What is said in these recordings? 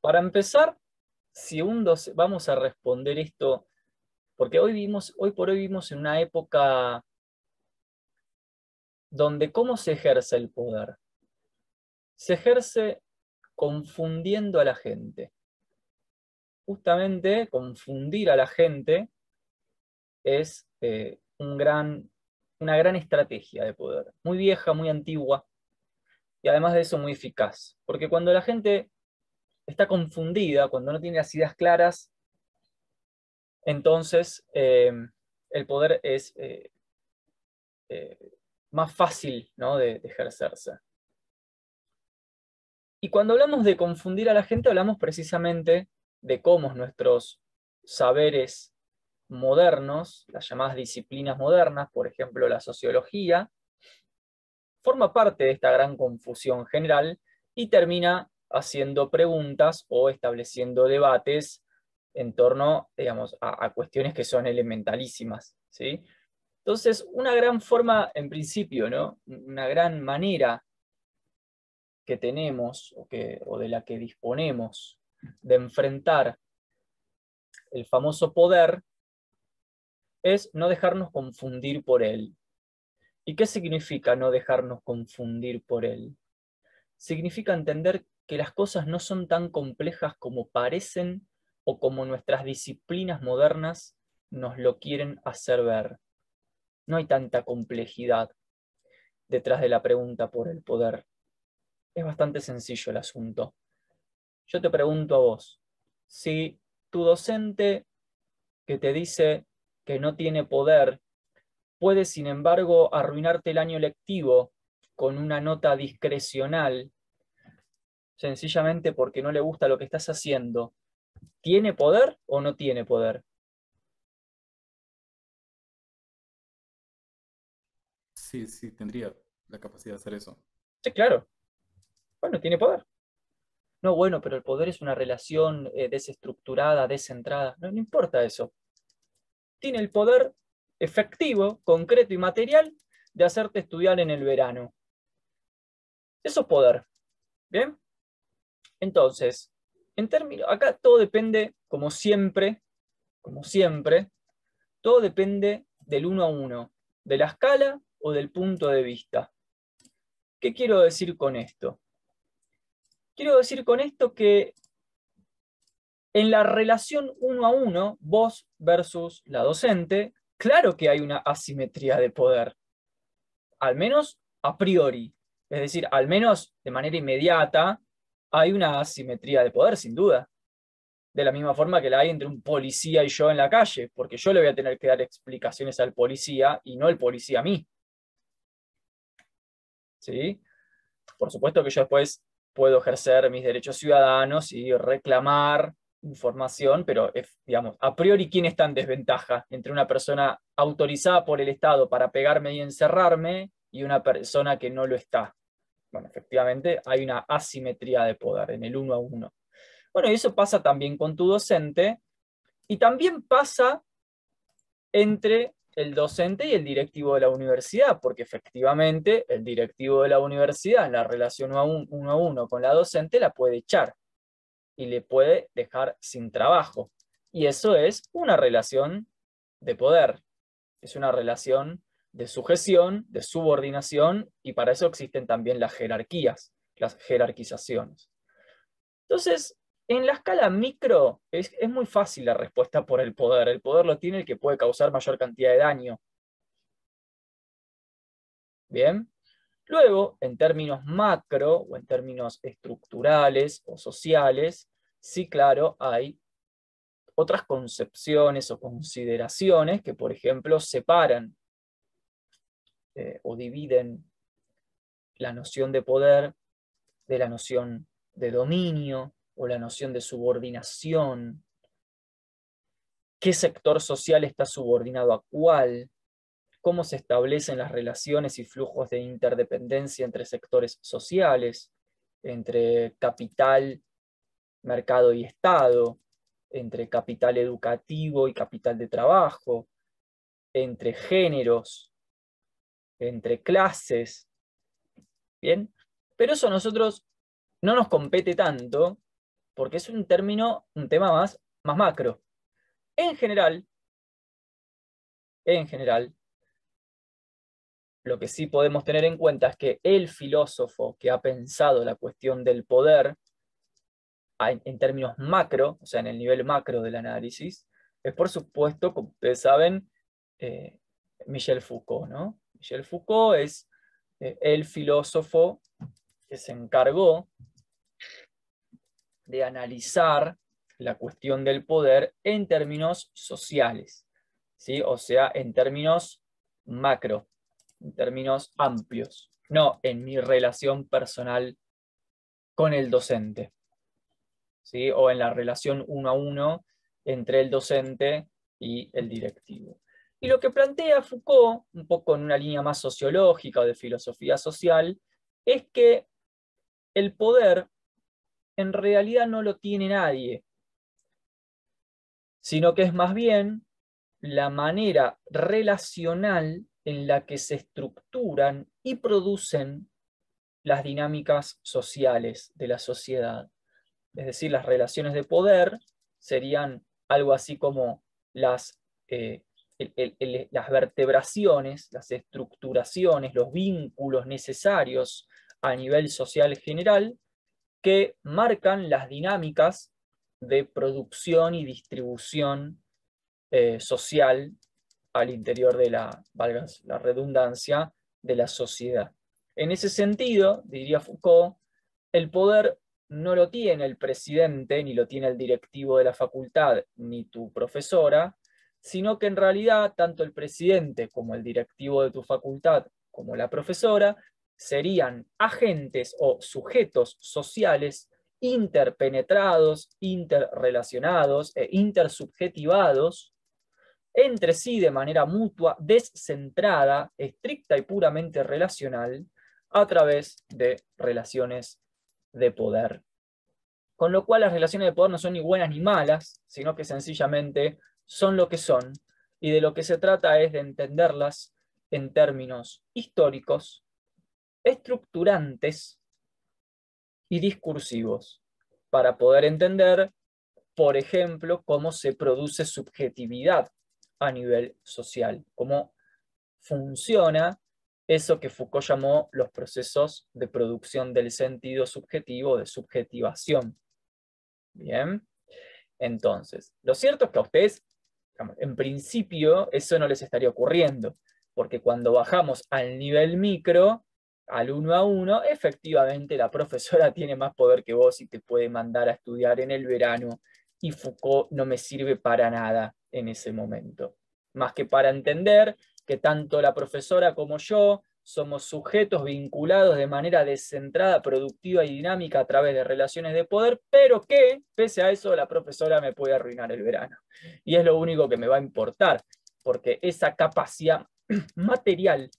para empezar, si un vamos a responder esto, porque hoy, por hoy vivimos en una época donde cómo se ejerce el poder. Se ejerce confundiendo a la gente. Justamente confundir a la gente es eh, una gran estrategia de poder, muy vieja, muy antigua, y además de eso muy eficaz. Porque cuando la gente está confundida, cuando no tiene las ideas claras, entonces eh, el poder es eh, eh, más fácil de, ejercerse. Y cuando hablamos de confundir a la gente, hablamos precisamente de cómo nuestros saberes modernos, las llamadas disciplinas modernas, por ejemplo la sociología, forma parte de esta gran confusión general y termina haciendo preguntas o estableciendo debates en torno, digamos, a, cuestiones que son elementalísimas, ¿sí? Entonces, una gran forma, en principio, ¿no? Una gran manera que tenemos o, que, o de la que disponemos de enfrentar el famoso poder es no dejarnos confundir por él. ¿Y qué significa no dejarnos confundir por él? Significa entender que las cosas no son tan complejas como parecen o como nuestras disciplinas modernas nos lo quieren hacer ver. No hay tanta complejidad detrás de la pregunta por el poder. Es bastante sencillo el asunto. Yo te pregunto a vos, si tu docente que te dice que no tiene poder puede, sin embargo, arruinarte el año lectivo con una nota discrecional sencillamente porque no le gusta lo que estás haciendo, ¿tiene poder o no tiene poder? Sí, sí, tendría la capacidad de hacer eso. Sí, claro. Bueno, tiene poder. No, bueno, pero el poder es una relación eh, desestructurada, descentrada. No, no importa eso. Tiene el poder efectivo, concreto y material de hacerte estudiar en el verano. Eso es poder. ¿Bien? Entonces, en términos, acá todo depende, como siempre, como siempre, todo depende del uno a uno, de la escala o del punto de vista. ¿Qué quiero decir con esto? Quiero decir con esto que en la relación uno a uno, vos versus la docente, claro que hay una asimetría de poder, al menos a priori, es decir, al menos de manera inmediata, hay una asimetría de poder, sin duda. De la misma forma que la hay entre un policía y yo en la calle, porque yo le voy a tener que dar explicaciones al policía y no el policía a mí. ¿Sí? Por supuesto que yo después puedo ejercer mis derechos ciudadanos y reclamar información, pero digamos, a priori, ¿quién está en desventaja entre una persona autorizada por el Estado para pegarme y encerrarme y una persona que no lo está? Bueno, efectivamente hay una asimetría de poder en el uno a uno. Bueno, y eso pasa también con tu docente y también pasa entre el docente y el directivo de la universidad, porque efectivamente el directivo de la universidad en la relación uno a uno con la docente la puede echar y le puede dejar sin trabajo. Y eso es una relación de poder, es una relación de sujeción, de subordinación, y para eso existen también las jerarquías, las jerarquizaciones. Entonces, en la escala micro es, muy fácil la respuesta por el poder. El poder lo tiene el que puede causar mayor cantidad de daño. Bien. Luego, en términos macro o en términos estructurales o sociales, sí, claro, hay otras concepciones o consideraciones que, por ejemplo, separan eh, o dividen la noción de poder de la noción de dominio o la noción de subordinación. ¿Qué sector social está subordinado a cuál? ¿Cómo se establecen las relaciones y flujos de interdependencia entre sectores sociales, entre capital, mercado y Estado, entre capital educativo y capital de trabajo, entre géneros, entre clases. Bien, pero eso a nosotros no nos compete tanto, porque es un término, un tema más, más macro. En general, en general, lo que sí podemos tener en cuenta es que el filósofo que ha pensado la cuestión del poder en términos macro, o sea, en el nivel macro del análisis, es por supuesto, como ustedes saben, eh, Michel Foucault. ¿no? Michel Foucault es eh, el filósofo que se encargó de analizar la cuestión del poder en términos sociales, ¿sí? o sea, en términos macro, en términos amplios, no en mi relación personal con el docente, ¿sí? o en la relación uno a uno entre el docente y el directivo. Y lo que plantea Foucault, un poco en una línea más sociológica o de filosofía social, es que el poder en realidad no lo tiene nadie, sino que es más bien la manera relacional en la que se estructuran y producen las dinámicas sociales de la sociedad. Es decir, las relaciones de poder serían algo así como las, eh, las vertebraciones, las estructuraciones, los vínculos necesarios a nivel social general que marcan las dinámicas de producción y distribución eh, social al interior de la, valga la redundancia, de la sociedad. En ese sentido, diría Foucault, el poder no lo tiene el presidente, ni lo tiene el directivo de la facultad, ni tu profesora, sino que en realidad tanto el presidente como el directivo de tu facultad, como la profesora, serían agentes o sujetos sociales interpenetrados, interrelacionados e intersubjetivados entre sí de manera mutua, descentrada, estricta y puramente relacional, a través de relaciones de poder. Con lo cual las relaciones de poder no son ni buenas ni malas, sino que sencillamente son lo que son, y de lo que se trata es de entenderlas en términos históricos, estructurantes y discursivos, para poder entender, por ejemplo, cómo se produce subjetividad a nivel social, cómo funciona eso que Foucault llamó los procesos de producción del sentido subjetivo, de subjetivación. Bien, entonces, lo cierto es que a ustedes, en principio, eso no les estaría ocurriendo, porque cuando bajamos al nivel micro, al uno a uno, efectivamente la profesora tiene más poder que vos y te puede mandar a estudiar en el verano, y Foucault no me sirve para nada en ese momento, más que para entender que tanto la profesora como yo somos sujetos vinculados de manera descentrada, productiva y dinámica a través de relaciones de poder, pero que, pese a eso, la profesora me puede arruinar el verano. Y es lo único que me va a importar, porque esa capacidad material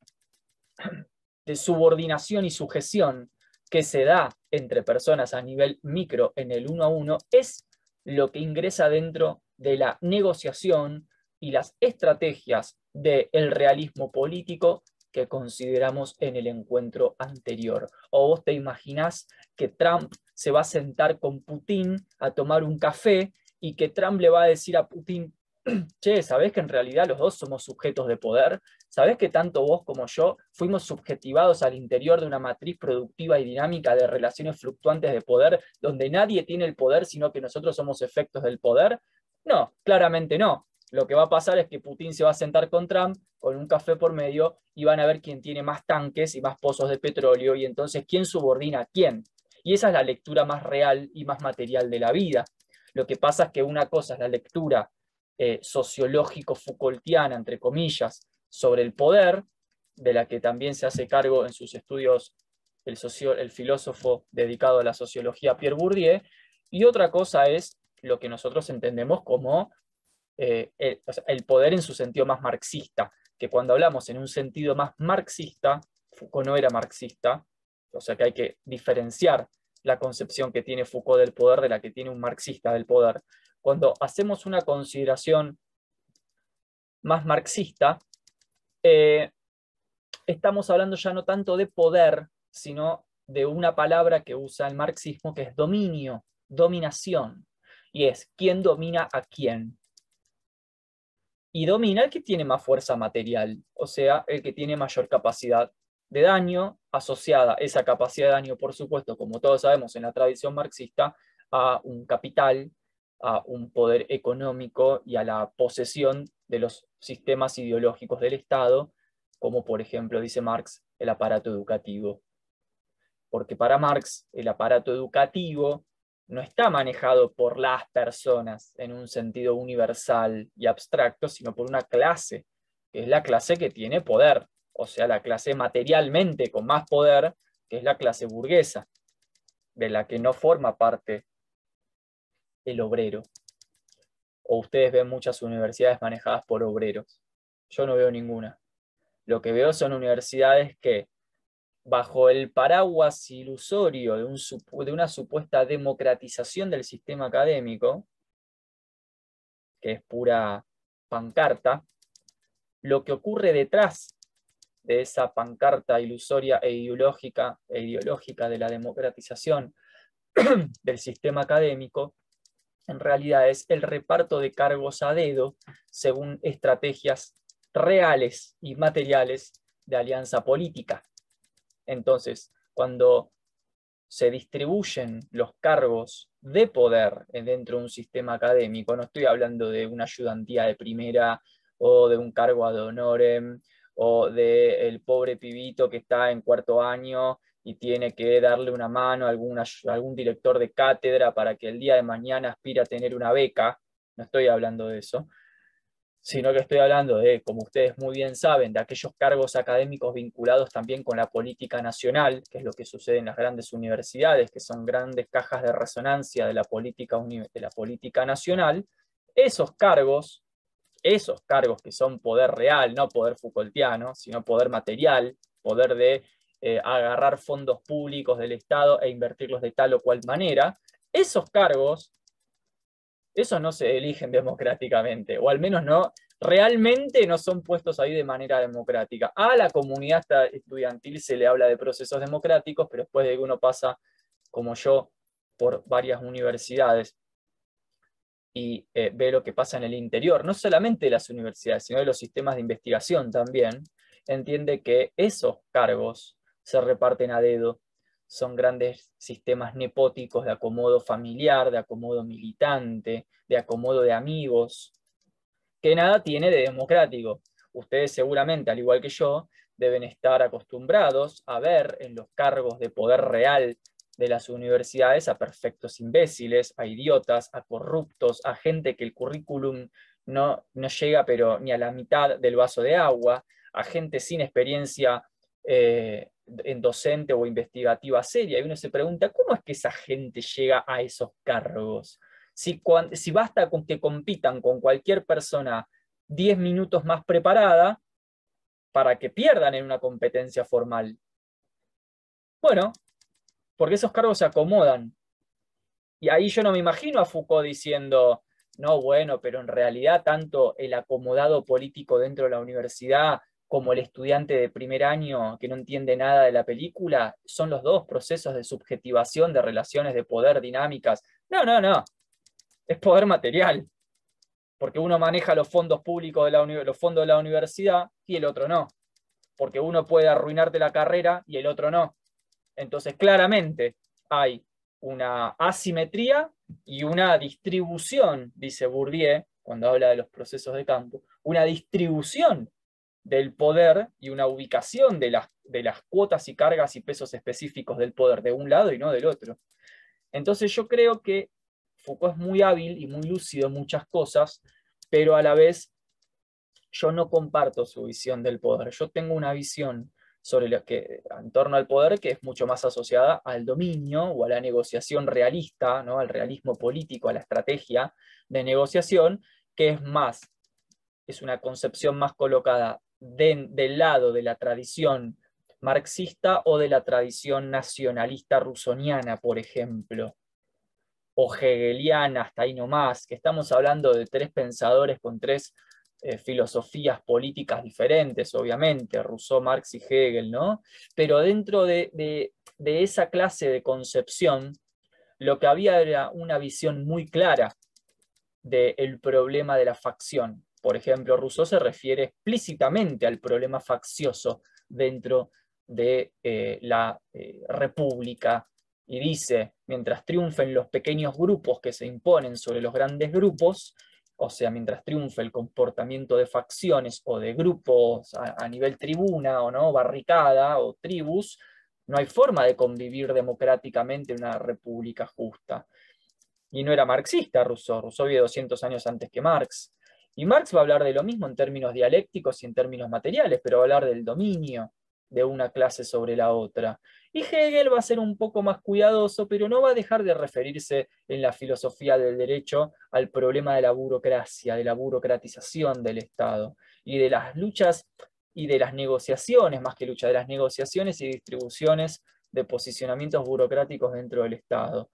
de subordinación y sujeción que se da entre personas a nivel micro en el uno a uno es lo que ingresa dentro de la negociación y las estrategias del realismo político que consideramos en el encuentro anterior. ¿O vos te imaginás que Trump se va a sentar con Putin a tomar un café y que Trump le va a decir a Putin, che, ¿sabés que en realidad los dos somos sujetos de poder? ¿Sabés que tanto vos como yo fuimos subjetivados al interior de una matriz productiva y dinámica de relaciones fluctuantes de poder, donde nadie tiene el poder, sino que nosotros somos efectos del poder? No, claramente no lo que va a pasar es que Putin se va a sentar con Trump con un café por medio y van a ver quién tiene más tanques y más pozos de petróleo y entonces quién subordina a quién. Y esa es la lectura más real y más material de la vida. Lo que pasa es que una cosa es la lectura eh, sociológico-Foucaultiana, entre comillas, sobre el poder, de la que también se hace cargo en sus estudios el, el filósofo dedicado a la sociología Pierre Bourdieu, y otra cosa es lo que nosotros entendemos como eh, el, poder en su sentido más marxista, que cuando hablamos en un sentido más marxista, Foucault no era marxista, o sea que hay que diferenciar la concepción que tiene Foucault del poder de la que tiene un marxista del poder. Cuando hacemos una consideración más marxista, eh, estamos hablando ya no tanto de poder, sino de una palabra que usa el marxismo que es dominio, dominación. Y es quién domina a quién. Y domina el que tiene más fuerza material, o sea, el que tiene mayor capacidad de daño, asociada esa capacidad de daño, por supuesto, como todos sabemos en la tradición marxista, a un capital, a un poder económico y a la posesión de los sistemas ideológicos del Estado, como por ejemplo, dice Marx, el aparato educativo. Porque para Marx el aparato educativo no está manejado por las personas en un sentido universal y abstracto, sino por una clase, que es la clase que tiene poder, o sea, la clase materialmente con más poder, que es la clase burguesa, de la que no forma parte el obrero. O ustedes ven muchas universidades manejadas por obreros. Yo no veo ninguna. Lo que veo son universidades que, bajo el paraguas ilusorio de, de una supuesta democratización del sistema académico, que es pura pancarta, lo que ocurre detrás de esa pancarta ilusoria e ideológica, e ideológica de la democratización del sistema académico, en realidad es el reparto de cargos a dedo según estrategias reales y materiales de alianza política. Entonces, cuando se distribuyen los cargos de poder dentro de un sistema académico, no estoy hablando de una ayudantía de primera o de un cargo ad honorem o del el pobre pibito que está en cuarto año y tiene que darle una mano a, algún director de cátedra para que el día de mañana aspire a tener una beca, no estoy hablando de eso, sino que estoy hablando de, como ustedes muy bien saben, de aquellos cargos académicos vinculados también con la política nacional, que es lo que sucede en las grandes universidades, que son grandes cajas de resonancia de la política, de la política nacional, esos cargos esos cargos que son poder real, no poder Foucaultiano, sino poder material, poder de eh, agarrar fondos públicos del Estado e invertirlos de tal o cual manera, esos cargos, esos no se eligen democráticamente, o al menos no, realmente no son puestos ahí de manera democrática. A la comunidad estudiantil se le habla de procesos democráticos, pero después de que uno pasa, como yo, por varias universidades y eh, ve lo que pasa en el interior, no solamente de las universidades, sino de los sistemas de investigación también, entiende que esos cargos se reparten a dedo, son grandes sistemas nepóticos de acomodo familiar, de acomodo militante, de acomodo de amigos, que nada tiene de democrático. Ustedes seguramente, al igual que yo, deben estar acostumbrados a ver en los cargos de poder real de las universidades a perfectos imbéciles, a idiotas, a corruptos, a gente que el currículum no, no llega pero ni a la mitad del vaso de agua, a gente sin experiencia eh, en docente o investigativa seria. Y uno se pregunta, ¿cómo es que esa gente llega a esos cargos? Si, si basta con que compitan con cualquier persona 10 minutos más preparada para que pierdan en una competencia formal. Bueno, porque esos cargos se acomodan. Y ahí yo no me imagino a Foucault diciendo, no, bueno, pero en realidad tanto el acomodado político dentro de la universidad como el estudiante de primer año que no entiende nada de la película, son los dos procesos de subjetivación de relaciones de poder dinámicas. No, no, no. Es poder material. Porque uno maneja los fondos públicos de la, los fondos de la universidad y el otro no. Porque uno puede arruinarte la carrera y el otro no. Entonces, claramente hay una asimetría y una distribución, dice Bourdieu, cuando habla de los procesos de campo, una distribución del poder y una ubicación de las, de las cuotas y cargas y pesos específicos del poder de un lado y no del otro. Entonces yo creo que Foucault es muy hábil y muy lúcido en muchas cosas, pero a la vez yo no comparto su visión del poder. Yo tengo una visión sobre lo que, en torno al poder que es mucho más asociada al dominio o a la negociación realista, ¿no? al realismo político, a la estrategia de negociación, que es más, es una concepción más colocada del lado de la tradición marxista o de la tradición nacionalista rusoniana, por ejemplo, o hegeliana, hasta ahí nomás, que estamos hablando de tres pensadores con tres eh, filosofías políticas diferentes, obviamente, Rousseau, Marx y Hegel, ¿no? Pero dentro de, esa clase de concepción, lo que había era una visión muy clara del problema de la facción. Por ejemplo, Rousseau se refiere explícitamente al problema faccioso dentro de eh, la eh, República y dice, mientras triunfen los pequeños grupos que se imponen sobre los grandes grupos, o sea, mientras triunfe el comportamiento de facciones o de grupos a, nivel tribuna o no, barricada o tribus, no hay forma de convivir democráticamente en una república justa. Y no era marxista Rousseau, Rousseau vive 200 años antes que Marx. Y Marx va a hablar de lo mismo en términos dialécticos y en términos materiales, pero va a hablar del dominio de una clase sobre la otra. Y Hegel va a ser un poco más cuidadoso, pero no va a dejar de referirse en la filosofía del derecho al problema de la burocracia, de la burocratización del Estado y de las luchas y de las negociaciones, más que lucha, de las negociaciones y distribuciones de posicionamientos burocráticos dentro del Estado.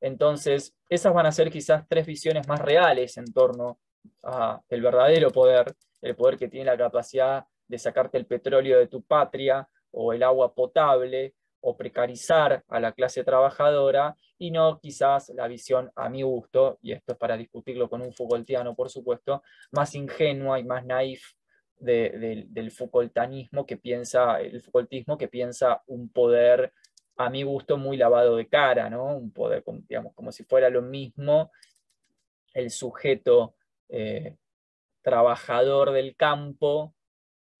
Entonces, esas van a ser quizás tres visiones más reales en torno al verdadero poder, el poder que tiene la capacidad de sacarte el petróleo de tu patria o el agua potable o precarizar a la clase trabajadora y no quizás la visión a mi gusto, y esto es para discutirlo con un Foucaultiano, por supuesto, más ingenua y más naif del Foucaultanismo que piensa, el Foucaultismo que piensa un poder a mi gusto muy lavado de cara, ¿no? Un poder, digamos, como si fuera lo mismo el sujeto eh, trabajador del campo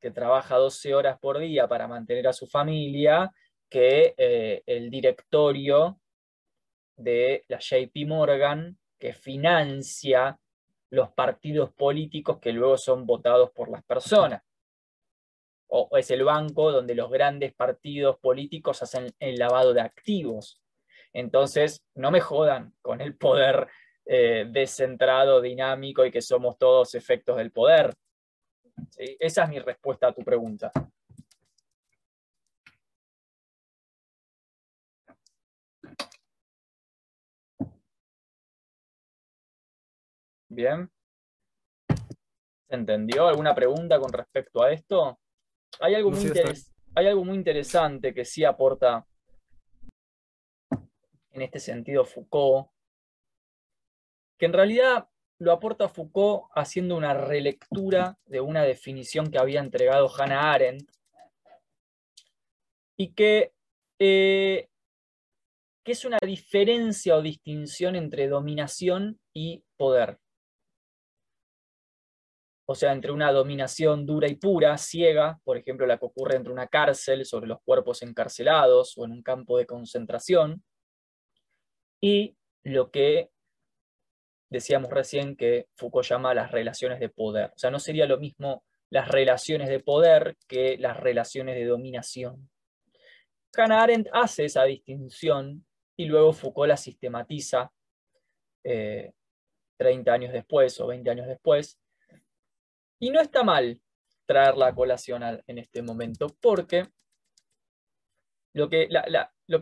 que trabaja 12 horas por día para mantener a su familia, que eh, el directorio de la JP Morgan, que financia los partidos políticos que luego son votados por las personas. O, es el banco donde los grandes partidos políticos hacen el lavado de activos. Entonces, no me jodan con el poder eh, descentrado, dinámico y que somos todos efectos del poder. Esa es mi respuesta a tu pregunta. Bien. ¿Se entendió? ¿Alguna pregunta con respecto a esto? Hay algo, muy hay algo muy interesante que sí aporta en este sentido Foucault, que en realidad lo aporta Foucault haciendo una relectura de una definición que había entregado Hannah Arendt y que, eh, que es una diferencia o distinción entre dominación y poder. O sea, entre una dominación dura y pura, ciega, por ejemplo, la que ocurre entre una cárcel sobre los cuerpos encarcelados o en un campo de concentración, y lo que decíamos recién que Foucault llama las relaciones de poder. O sea, no sería lo mismo las relaciones de poder que las relaciones de dominación. Hannah Arendt hace esa distinción y luego Foucault la sistematiza 30 eh, años después o 20 años después. Y no está mal traerla a colación en este momento, porque lo que,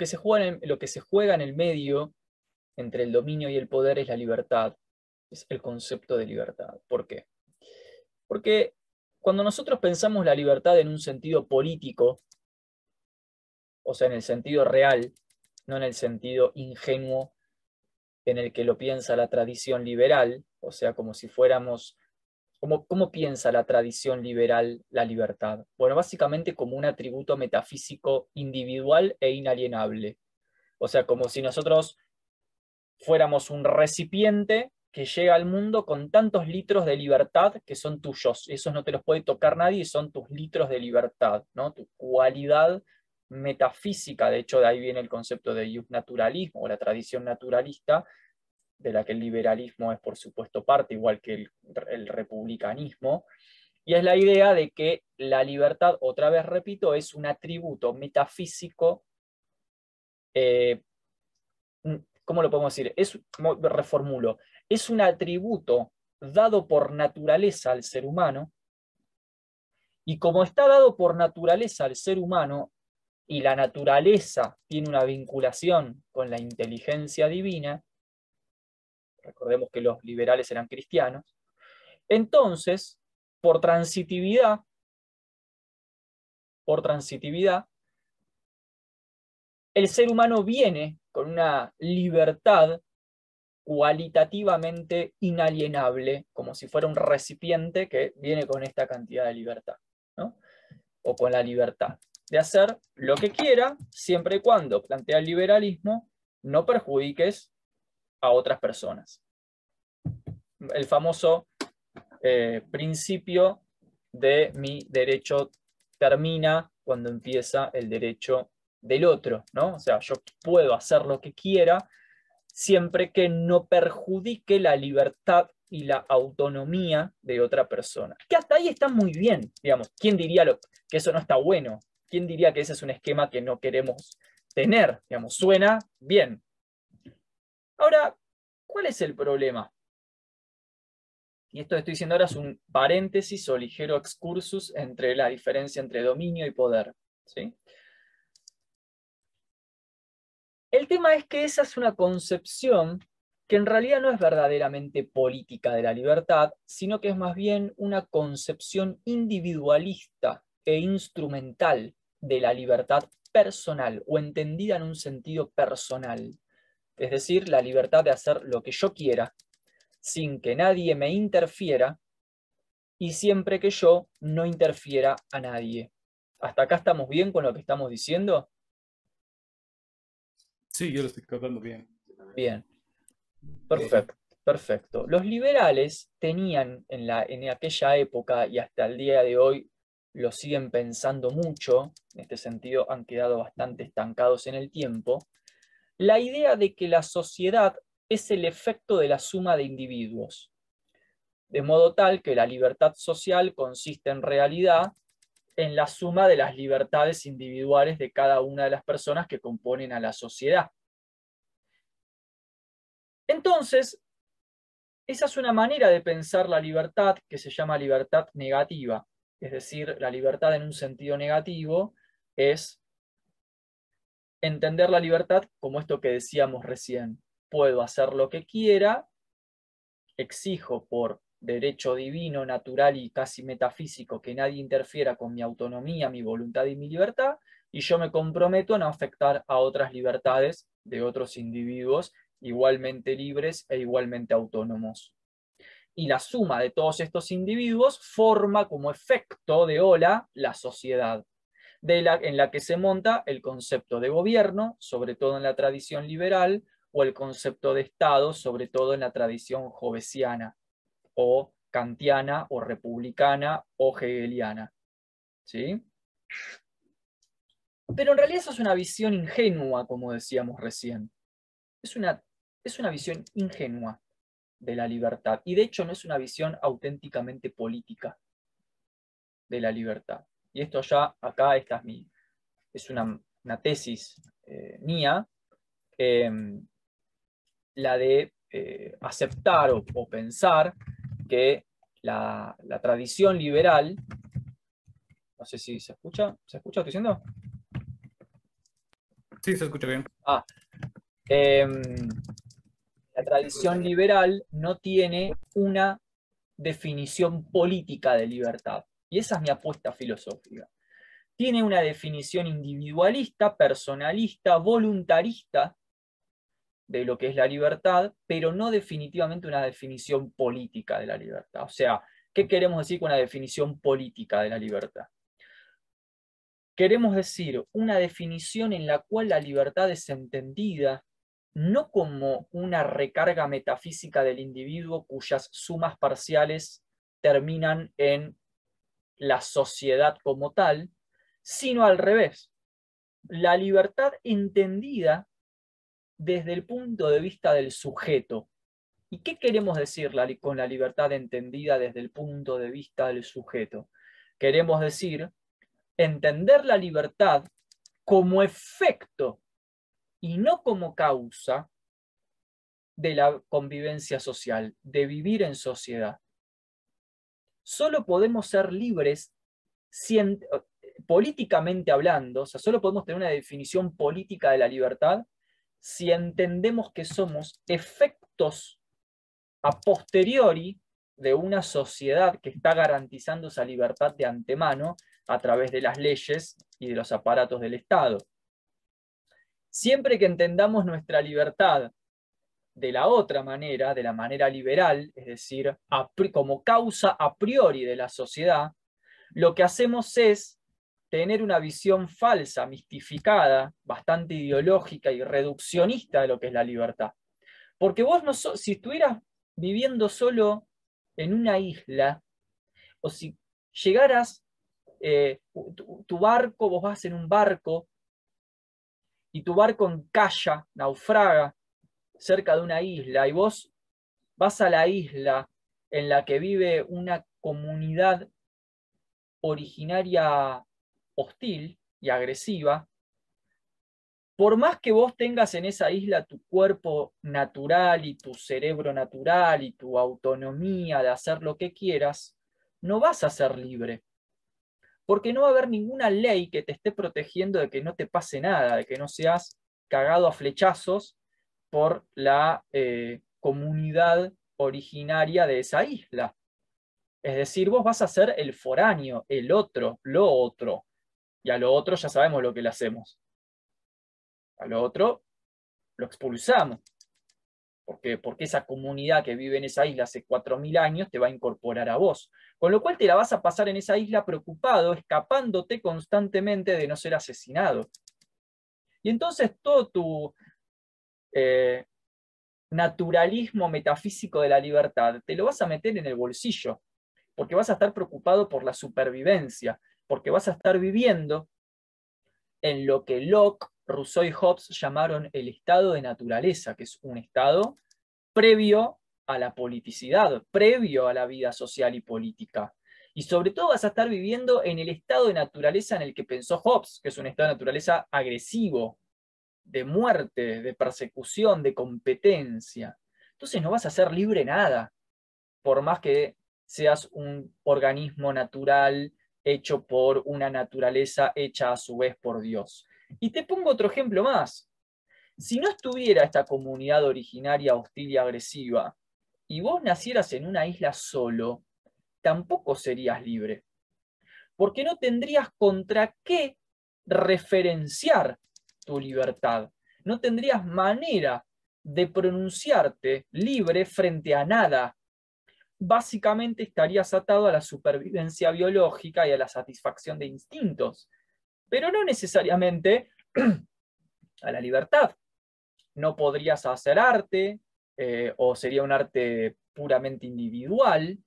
se juega lo que se juega en el medio entre el dominio y el poder es la libertad, es el concepto de libertad. ¿Por qué? Porque cuando nosotros pensamos la libertad en un sentido político, o sea, en el sentido real, no en el sentido ingenuo en el que lo piensa la tradición liberal, o sea, como si fuéramos, ¿cómo, cómo piensa la tradición liberal la libertad? Bueno, básicamente como un atributo metafísico individual e inalienable. O sea, como si nosotros fuéramos un recipiente que llega al mundo con tantos litros de libertad que son tuyos. Esos no te los puede tocar nadie, son tus litros de libertad, ¿no? tu cualidad metafísica. De hecho, de ahí viene el concepto de naturalismo o la tradición naturalista, de la que el liberalismo es, por supuesto, parte, igual que el, republicanismo. Y es la idea de que la libertad, otra vez repito, es un atributo metafísico eh, ¿cómo lo podemos decir? Es, reformulo, es un atributo dado por naturaleza al ser humano, y como está dado por naturaleza al ser humano, y la naturaleza tiene una vinculación con la inteligencia divina, recordemos que los liberales eran cristianos, entonces, por transitividad, por transitividad, el ser humano viene con una libertad cualitativamente inalienable, como si fuera un recipiente que viene con esta cantidad de libertad, o con la libertad de hacer lo que quiera, siempre y cuando plantea el liberalismo, no perjudiques a otras personas. El famoso eh, principio de mi derecho termina cuando empieza el derecho del otro, ¿no? O sea, yo puedo hacer lo que quiera siempre que no perjudique la libertad y la autonomía de otra persona. Que hasta ahí está muy bien, digamos. ¿Quién diría que eso no está bueno? ¿Quién diría que ese es un esquema que no queremos tener? Digamos, suena bien. Ahora, ¿cuál es el problema? Y esto que estoy diciendo ahora es un paréntesis o ligero excursus entre la diferencia entre dominio y poder. ¿sí? El tema es que esa es una concepción que en realidad no es verdaderamente política de la libertad, sino que es más bien una concepción individualista e instrumental de la libertad personal o entendida en un sentido personal. Es decir, la libertad de hacer lo que yo quiera sin que nadie me interfiera y siempre que yo no interfiera a nadie. ¿Hasta acá estamos bien con lo que estamos diciendo? Sí, yo lo estoy captando bien. Bien. Perfecto, perfecto. Los liberales tenían en, la, en aquella época y hasta el día de hoy lo siguen pensando mucho, en este sentido han quedado bastante estancados en el tiempo, la idea de que la sociedad es el efecto de la suma de individuos, de modo tal que la libertad social consiste en realidad en la suma de las libertades individuales de cada una de las personas que componen a la sociedad. Entonces, esa es una manera de pensar la libertad que se llama libertad negativa es decir, la libertad en un sentido negativo, es entender la libertad como esto que decíamos recién. Puedo hacer lo que quiera, exijo por derecho divino, natural y casi metafísico que nadie interfiera con mi autonomía, mi voluntad y mi libertad, y yo me comprometo a no afectar a otras libertades de otros individuos igualmente libres e igualmente autónomos. Y la suma de todos estos individuos forma como efecto de ola la sociedad, en la que se monta el concepto de gobierno, sobre todo en la tradición liberal, o el concepto de Estado, sobre todo en la tradición jovesiana, o kantiana, o republicana, o hegeliana. ¿Sí? Pero en realidad eso es una visión ingenua, como decíamos recién. Es una, es una visión ingenua de la libertad. Y de hecho no es una visión auténticamente política de la libertad. Y esto ya acá, esta es, mi, es una, tesis eh, mía, em, la de eh, aceptar o, pensar que la, tradición liberal, no sé si se escucha, ¿se escucha? ¿Estoy diciendo? Sí, se escucha bien. Ah, em, la tradición liberal no tiene una definición política de libertad. Y esa es mi apuesta filosófica. Tiene una definición individualista, personalista, voluntarista de lo que es la libertad, pero no definitivamente una definición política de la libertad. O sea, ¿qué queremos decir con una definición política de la libertad? Queremos decir una definición en la cual la libertad es entendida no como una recarga metafísica del individuo cuyas sumas parciales terminan en la sociedad como tal, sino al revés. La libertad entendida desde el punto de vista del sujeto. ¿Y qué queremos decir con la libertad entendida desde el punto de vista del sujeto? Queremos decir entender la libertad como efecto y no como causa de la convivencia social, de vivir en sociedad. Solo podemos ser libres políticamente hablando, o sea, solo podemos tener una definición política de la libertad si entendemos que somos efectos a posteriori de una sociedad que está garantizando esa libertad de antemano a través de las leyes y de los aparatos del Estado. Siempre que entendamos nuestra libertad de la otra manera, de la manera liberal, es decir, como causa a priori de la sociedad, lo que hacemos es tener una visión falsa, mistificada, bastante ideológica y reduccionista de lo que es la libertad. Porque vos no si estuvieras viviendo solo en una isla, o si llegaras, eh, tu, barco, vos vas en un barco, y tu barco encalla, naufraga, cerca de una isla, y vos vas a la isla en la que vive una comunidad originaria hostil y agresiva, por más que vos tengas en esa isla tu cuerpo natural y tu cerebro natural y tu autonomía de hacer lo que quieras, no vas a ser libre. Porque no va a haber ninguna ley que te esté protegiendo de que no te pase nada, de que no seas cagado a flechazos por la eh, comunidad originaria de esa isla. Es decir, vos vas a ser el foráneo, el otro, lo otro. Y a lo otro ya sabemos lo que le hacemos. A lo otro lo expulsamos. Porque, porque esa comunidad que vive en esa isla hace 4.000 años te va a incorporar a vos. Con lo cual te la vas a pasar en esa isla preocupado, escapándote constantemente de no ser asesinado. Y entonces todo tu eh, naturalismo metafísico de la libertad te lo vas a meter en el bolsillo, porque vas a estar preocupado por la supervivencia, porque vas a estar viviendo en lo que Locke, Rousseau y Hobbes llamaron el estado de naturaleza, que es un estado previo a la politicidad, previo a la vida social y política. Y sobre todo vas a estar viviendo en el estado de naturaleza en el que pensó Hobbes, que es un estado de naturaleza agresivo, de muerte, de persecución, de competencia. Entonces no vas a ser libre nada, por más que seas un organismo natural hecho por una naturaleza hecha a su vez por Dios. Y te pongo otro ejemplo más. Si no estuviera esta comunidad originaria hostil y agresiva, y vos nacieras en una isla solo, tampoco serías libre. Porque no tendrías contra qué referenciar tu libertad. No tendrías manera de pronunciarte libre frente a nada, básicamente estarías atado a la supervivencia biológica y a la satisfacción de instintos, pero no necesariamente a la libertad. No podrías hacer arte eh, o sería un arte puramente individual.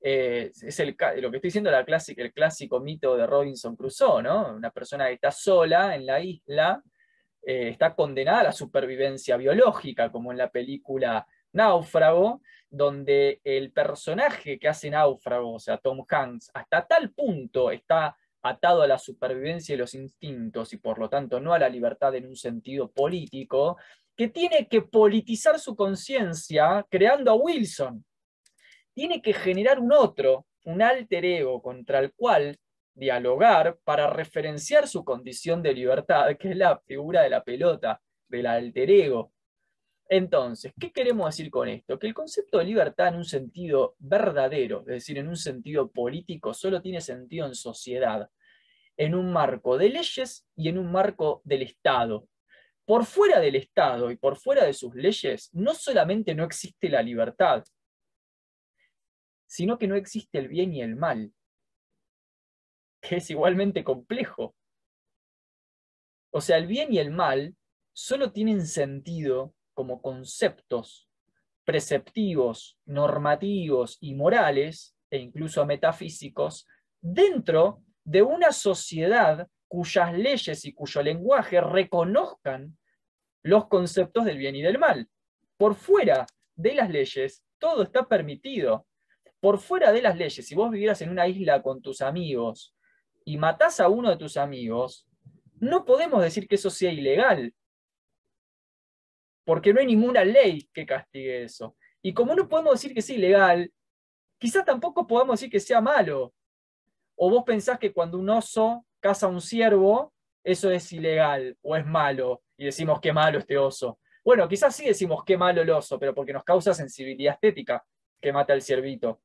Eh, es el, lo que estoy diciendo el clásico mito de Robinson Crusoe, ¿no? Una persona que está sola en la isla eh, está condenada a la supervivencia biológica, como en la película Náufrago, donde el personaje que hace náufrago, o sea, Tom Hanks, hasta tal punto está atado a la supervivencia y los instintos y por lo tanto no a la libertad en un sentido político, que tiene que politizar su conciencia creando a Wilson. Tiene que generar un otro, un alter ego contra el cual dialogar para referenciar su condición de libertad, que es la figura de la pelota, del alter ego. Entonces, ¿qué queremos decir con esto? Que el concepto de libertad en un sentido verdadero, es decir, en un sentido político, solo tiene sentido en sociedad, en un marco de leyes y en un marco del Estado. Por fuera del Estado y por fuera de sus leyes, no solamente no existe la libertad, sino que no existe el bien y el mal, que es igualmente complejo. O sea, el bien y el mal solo tienen sentido como conceptos preceptivos, normativos y morales, e incluso metafísicos, dentro de una sociedad cuyas leyes y cuyo lenguaje reconozcan los conceptos del bien y del mal. Por fuera de las leyes, todo está permitido. Por fuera de las leyes, si vos vivieras en una isla con tus amigos y matás a uno de tus amigos, no podemos decir que eso sea ilegal, porque no hay ninguna ley que castigue eso. Y como no podemos decir que sea ilegal, quizás tampoco podemos decir que sea malo. O vos pensás que cuando un oso caza a un ciervo, eso es ilegal o es malo, y decimos qué malo este oso. Bueno, quizás sí decimos qué malo el oso, pero porque nos causa sensibilidad estética que mata el ciervito.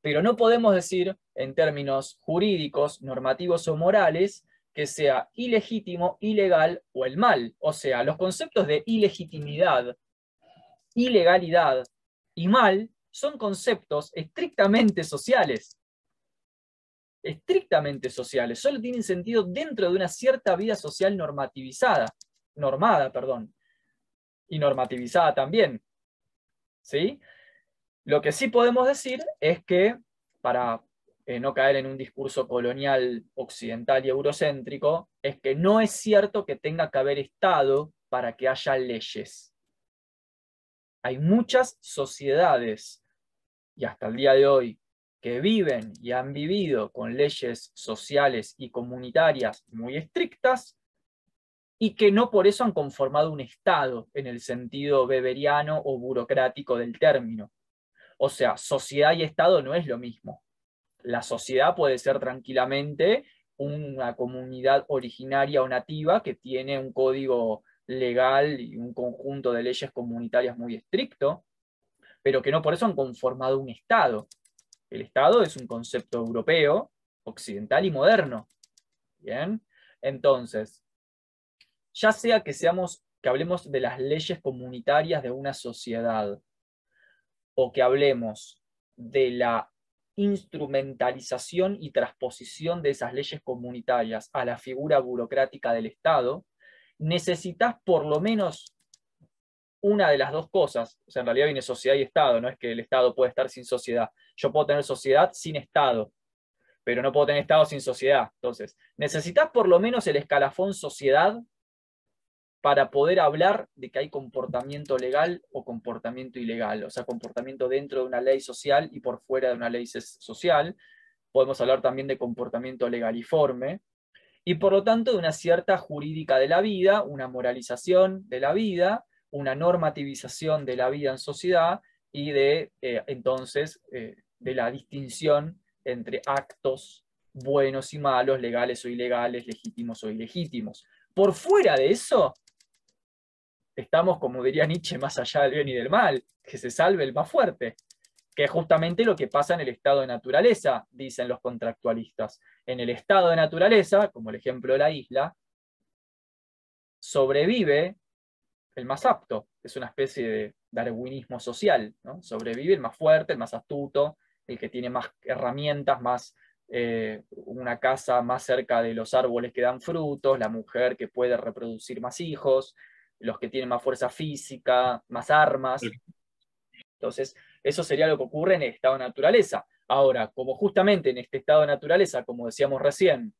Pero no podemos decir, en términos jurídicos, normativos o morales, que sea ilegítimo, ilegal o el mal. O sea, los conceptos de ilegitimidad, ilegalidad y mal son conceptos estrictamente sociales. Estrictamente sociales. Solo tienen sentido dentro de una cierta vida social normativizada. Normada, perdón. Y normativizada también. ¿Sí? Lo que sí podemos decir es que, para eh, no caer en un discurso colonial occidental y eurocéntrico, es que no es cierto que tenga que haber Estado para que haya leyes. Hay muchas sociedades, y hasta el día de hoy, que viven y han vivido con leyes sociales y comunitarias muy estrictas, y que no por eso han conformado un Estado en el sentido beberiano o burocrático del término. O sea, sociedad y Estado no es lo mismo la sociedad puede ser tranquilamente una comunidad originaria o nativa que tiene un código legal y un conjunto de leyes comunitarias muy estricto, pero que no por eso han conformado un Estado. El Estado es un concepto europeo, occidental y moderno. Bien, entonces, ya sea que seamos, que hablemos de las leyes comunitarias de una sociedad, o que hablemos de la instrumentalización y transposición de esas leyes comunitarias a la figura burocrática del Estado, necesitas por lo menos una de las dos cosas. O sea, en realidad viene sociedad y Estado, no es que el Estado puede estar sin sociedad. Yo puedo tener sociedad sin Estado, pero no puedo tener Estado sin sociedad. Entonces, necesitas por lo menos el escalafón sociedad para poder hablar de que hay comportamiento legal o comportamiento ilegal, o sea, comportamiento dentro de una ley social y por fuera de una ley social. Podemos hablar también de comportamiento legaliforme y por lo tanto de una cierta jurídica de la vida, una moralización de la vida, una normativización de la vida en sociedad y de eh, entonces eh, de la distinción entre actos buenos y malos, legales o ilegales, legítimos o ilegítimos. Por fuera de eso, estamos, como diría Nietzsche, más allá del bien y del mal, que se salve el más fuerte, que es justamente lo que pasa en el estado de naturaleza, dicen los contractualistas. En el estado de naturaleza, como el ejemplo de la isla, sobrevive el más apto, es una especie de darwinismo social, ¿no? sobrevive el más fuerte, el más astuto, el que tiene más herramientas, más eh, una casa más cerca de los árboles que dan frutos, la mujer que puede reproducir más hijos, los que tienen más fuerza física, más armas. Entonces, eso sería lo que ocurre en el estado de naturaleza. Ahora, como justamente en este estado de naturaleza, como decíamos recién,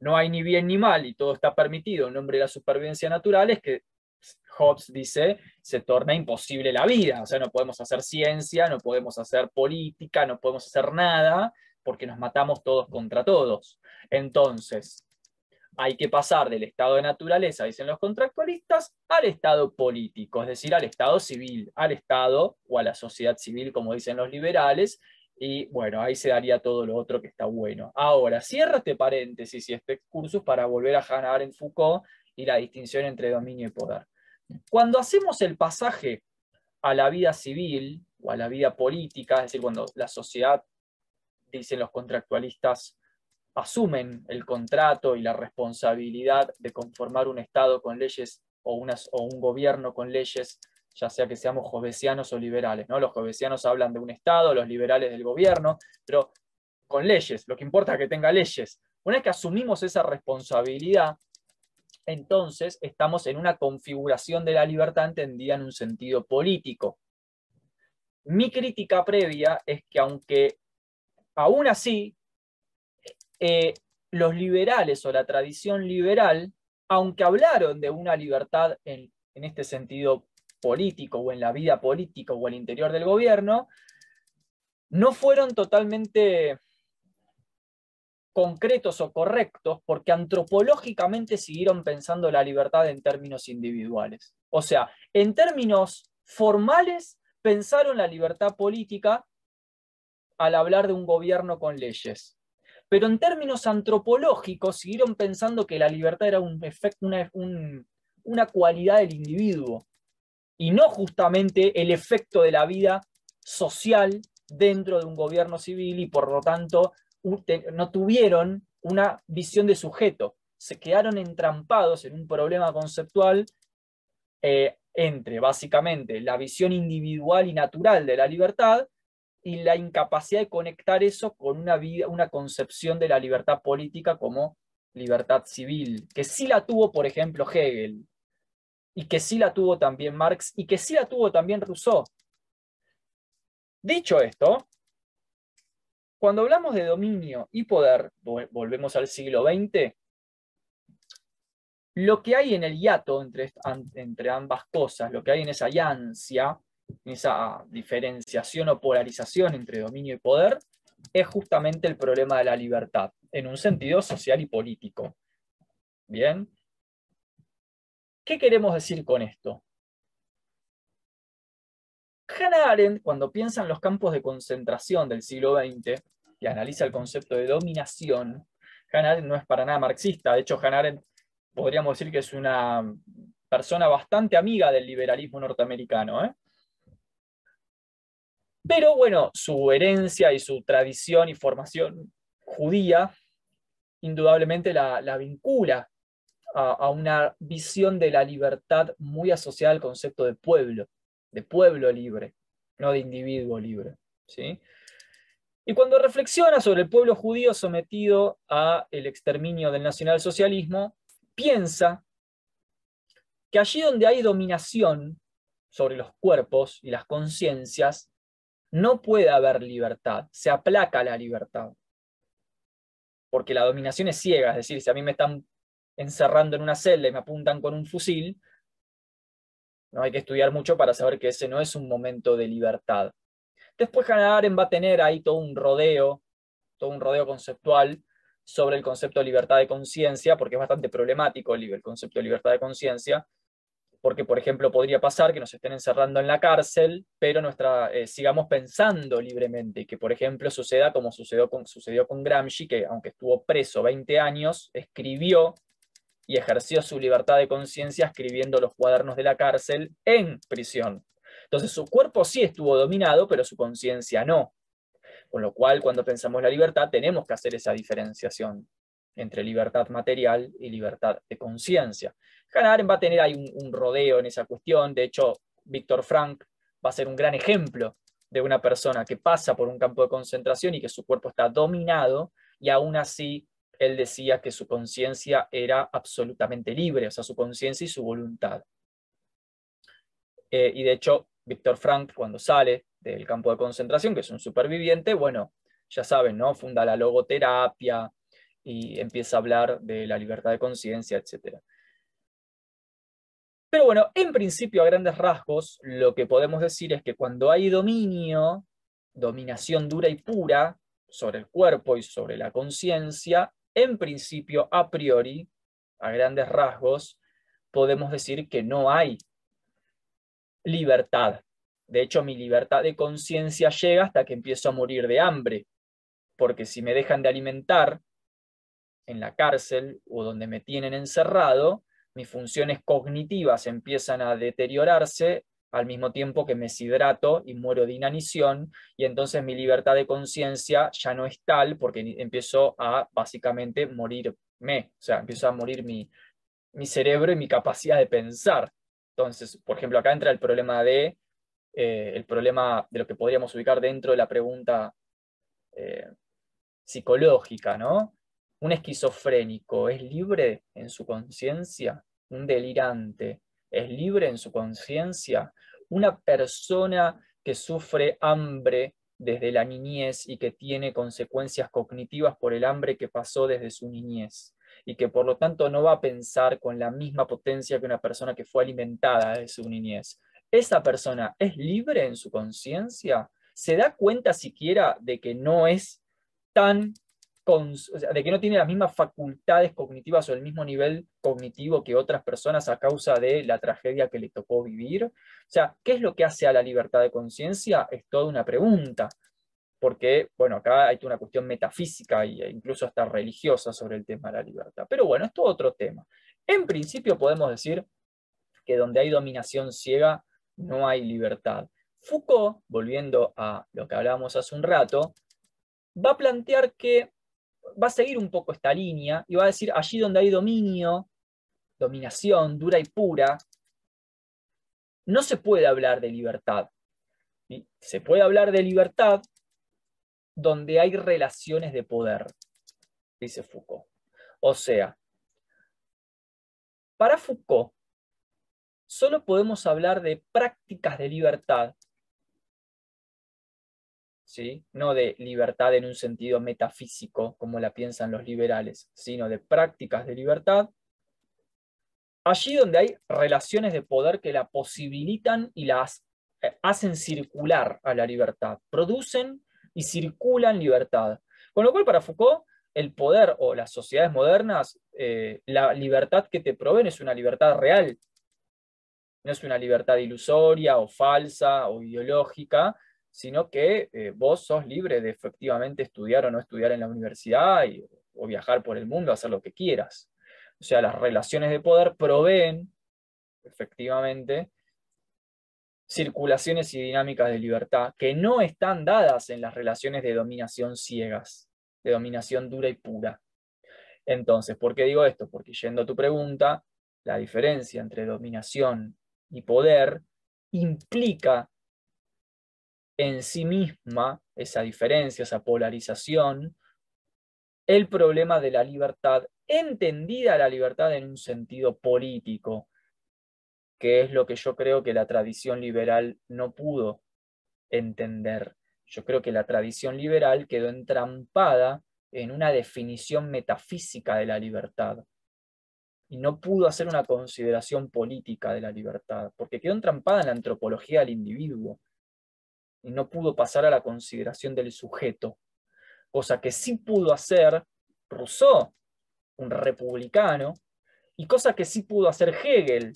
no hay ni bien ni mal y todo está permitido en nombre de la supervivencia natural, es que Hobbes dice, se torna imposible la vida. O sea, no podemos hacer ciencia, no podemos hacer política, no podemos hacer nada, porque nos matamos todos contra todos. Entonces, hay que pasar del estado de naturaleza, dicen los contractualistas, al estado político, es decir, al estado civil, al estado o a la sociedad civil, como dicen los liberales, y bueno, ahí se daría todo lo otro que está bueno. Ahora, cierro este paréntesis y este cursus para volver a ganar en Foucault y la distinción entre dominio y poder. Cuando hacemos el pasaje a la vida civil o a la vida política, es decir, cuando la sociedad, dicen los contractualistas, asumen el contrato y la responsabilidad de conformar un Estado con leyes o, o un gobierno con leyes, ya sea que seamos jovesianos o liberales. ¿no? Los jovesianos hablan de un Estado, los liberales del gobierno, pero con leyes, lo que importa es que tenga leyes. Una vez que asumimos esa responsabilidad, entonces estamos en una configuración de la libertad entendida en un sentido político. Mi crítica previa es que aunque aún así eh, los liberales o la tradición liberal, aunque hablaron de una libertad en, este sentido político o en la vida política o el interior del gobierno, no fueron totalmente concretos o correctos porque antropológicamente siguieron pensando la libertad en términos individuales. O sea, en términos formales pensaron la libertad política al hablar de un gobierno con leyes pero en términos antropológicos siguieron pensando que la libertad era un efecto, una, una cualidad del individuo y no justamente el efecto de la vida social dentro de un gobierno civil y por lo tanto no tuvieron una visión de sujeto. Se quedaron entrampados en un problema conceptual eh, entre básicamente la visión individual y natural de la libertad y la incapacidad de conectar eso con una, vida, una concepción de la libertad política como libertad civil, que sí la tuvo, por ejemplo, Hegel, y que sí la tuvo también Marx, y que sí la tuvo también Rousseau. Dicho esto, cuando hablamos de dominio y poder, volvemos al siglo XX, lo que hay en el hiato entre, entre ambas cosas, lo que hay en esa yancia, en esa diferenciación o polarización entre dominio y poder, es justamente el problema de la libertad, en un sentido social y político. Bien. ¿Qué queremos decir con esto? Hannah Arendt, cuando piensa en los campos de concentración del siglo XX y analiza el concepto de dominación, Hannah no es para nada marxista, de hecho Hannah Arendt podríamos decir que es una persona bastante amiga del liberalismo norteamericano. ¿eh? Pero bueno, su herencia y su tradición y formación judía indudablemente la, vincula a, una visión de la libertad muy asociada al concepto de pueblo, de pueblo libre, no de individuo libre. ¿sí? Y cuando reflexiona sobre el pueblo judío sometido al exterminio del nacionalsocialismo, piensa que allí donde hay dominación sobre los cuerpos y las conciencias, no puede haber libertad, se aplaca la libertad. Porque la dominación es ciega, es decir, si a mí me están encerrando en una celda y me apuntan con un fusil, no hay que estudiar mucho para saber que ese no es un momento de libertad. Después Hannah Arendt va a tener ahí todo un rodeo, todo un rodeo conceptual sobre el concepto de libertad de conciencia, porque es bastante problemático el concepto de libertad de conciencia, porque, por ejemplo, podría pasar que nos estén encerrando en la cárcel, pero nuestra, eh, sigamos pensando libremente, que, por ejemplo, suceda como sucedió con, sucedió con Gramsci, que aunque estuvo preso 20 años, escribió y ejerció su libertad de conciencia escribiendo los cuadernos de la cárcel en prisión. Entonces su cuerpo sí estuvo dominado, pero su conciencia no. Con lo cual, cuando pensamos la libertad, tenemos que hacer esa diferenciación entre libertad material y libertad de conciencia. Hannah va a tener ahí un, rodeo en esa cuestión. De hecho, Víctor Frank va a ser un gran ejemplo de una persona que pasa por un campo de concentración y que su cuerpo está dominado y aún así él decía que su conciencia era absolutamente libre, o sea, su conciencia y su voluntad. Eh, y de hecho, Víctor Frank, cuando sale del campo de concentración, que es un superviviente, bueno, ya saben, ¿no? Funda la logoterapia y empieza a hablar de la libertad de conciencia, etc. Pero bueno, en principio, a grandes rasgos, lo que podemos decir es que cuando hay dominio, dominación dura y pura sobre el cuerpo y sobre la conciencia, en principio, a priori, a grandes rasgos, podemos decir que no hay libertad. De hecho, mi libertad de conciencia llega hasta que empiezo a morir de hambre, porque si me dejan de alimentar en la cárcel o donde me tienen encerrado, mis funciones cognitivas empiezan a deteriorarse al mismo tiempo que me deshidrato y muero de inanición, y entonces mi libertad de conciencia ya no es tal porque empiezo a básicamente morirme, o sea, empiezo a morir mi, mi cerebro y mi capacidad de pensar. Entonces, por ejemplo, acá entra el problema de, eh, el problema de lo que podríamos ubicar dentro de la pregunta eh, psicológica, ¿no? Un esquizofrénico es libre en su conciencia, un delirante es libre en su conciencia, una persona que sufre hambre desde la niñez y que tiene consecuencias cognitivas por el hambre que pasó desde su niñez y que por lo tanto no va a pensar con la misma potencia que una persona que fue alimentada desde su niñez. ¿Esa persona es libre en su conciencia? ¿Se da cuenta siquiera de que no es tan de que no tiene las mismas facultades cognitivas o el mismo nivel cognitivo que otras personas a causa de la tragedia que le tocó vivir. O sea, ¿qué es lo que hace a la libertad de conciencia? Es toda una pregunta, porque, bueno, acá hay una cuestión metafísica e incluso hasta religiosa sobre el tema de la libertad. Pero bueno, esto es otro tema. En principio podemos decir que donde hay dominación ciega, no hay libertad. Foucault, volviendo a lo que hablábamos hace un rato, va a plantear que va a seguir un poco esta línea y va a decir, allí donde hay dominio, dominación dura y pura, no se puede hablar de libertad. Se puede hablar de libertad donde hay relaciones de poder, dice Foucault. O sea, para Foucault, solo podemos hablar de prácticas de libertad, ¿sí? no de libertad en un sentido metafísico, como la piensan los liberales, sino de prácticas de libertad, allí donde hay relaciones de poder que la posibilitan y las eh, hacen circular a la libertad, producen y circulan libertad. Con lo cual, para Foucault, el poder o las sociedades modernas, eh, la libertad que te proveen es una libertad real, no es una libertad ilusoria o falsa o ideológica, sino que eh, vos sos libre de efectivamente estudiar o no estudiar en la universidad o viajar por el mundo, hacer lo que quieras. O sea, las relaciones de poder proveen efectivamente circulaciones y dinámicas de libertad que no están dadas en las relaciones de dominación ciegas, de dominación dura y pura. Entonces, ¿por qué digo esto? Porque yendo a tu pregunta, la diferencia entre dominación y poder implica en sí misma esa diferencia, esa polarización, el problema de la libertad, entendida la libertad en un sentido político, que es lo que yo creo que la tradición liberal no pudo entender. Yo creo que la tradición liberal quedó entrampada en una definición metafísica de la libertad y no pudo hacer una consideración política de la libertad, porque quedó entrampada en la antropología del individuo y no pudo pasar a la consideración del sujeto, cosa que sí pudo hacer Rousseau, un republicano, y cosa que sí pudo hacer Hegel,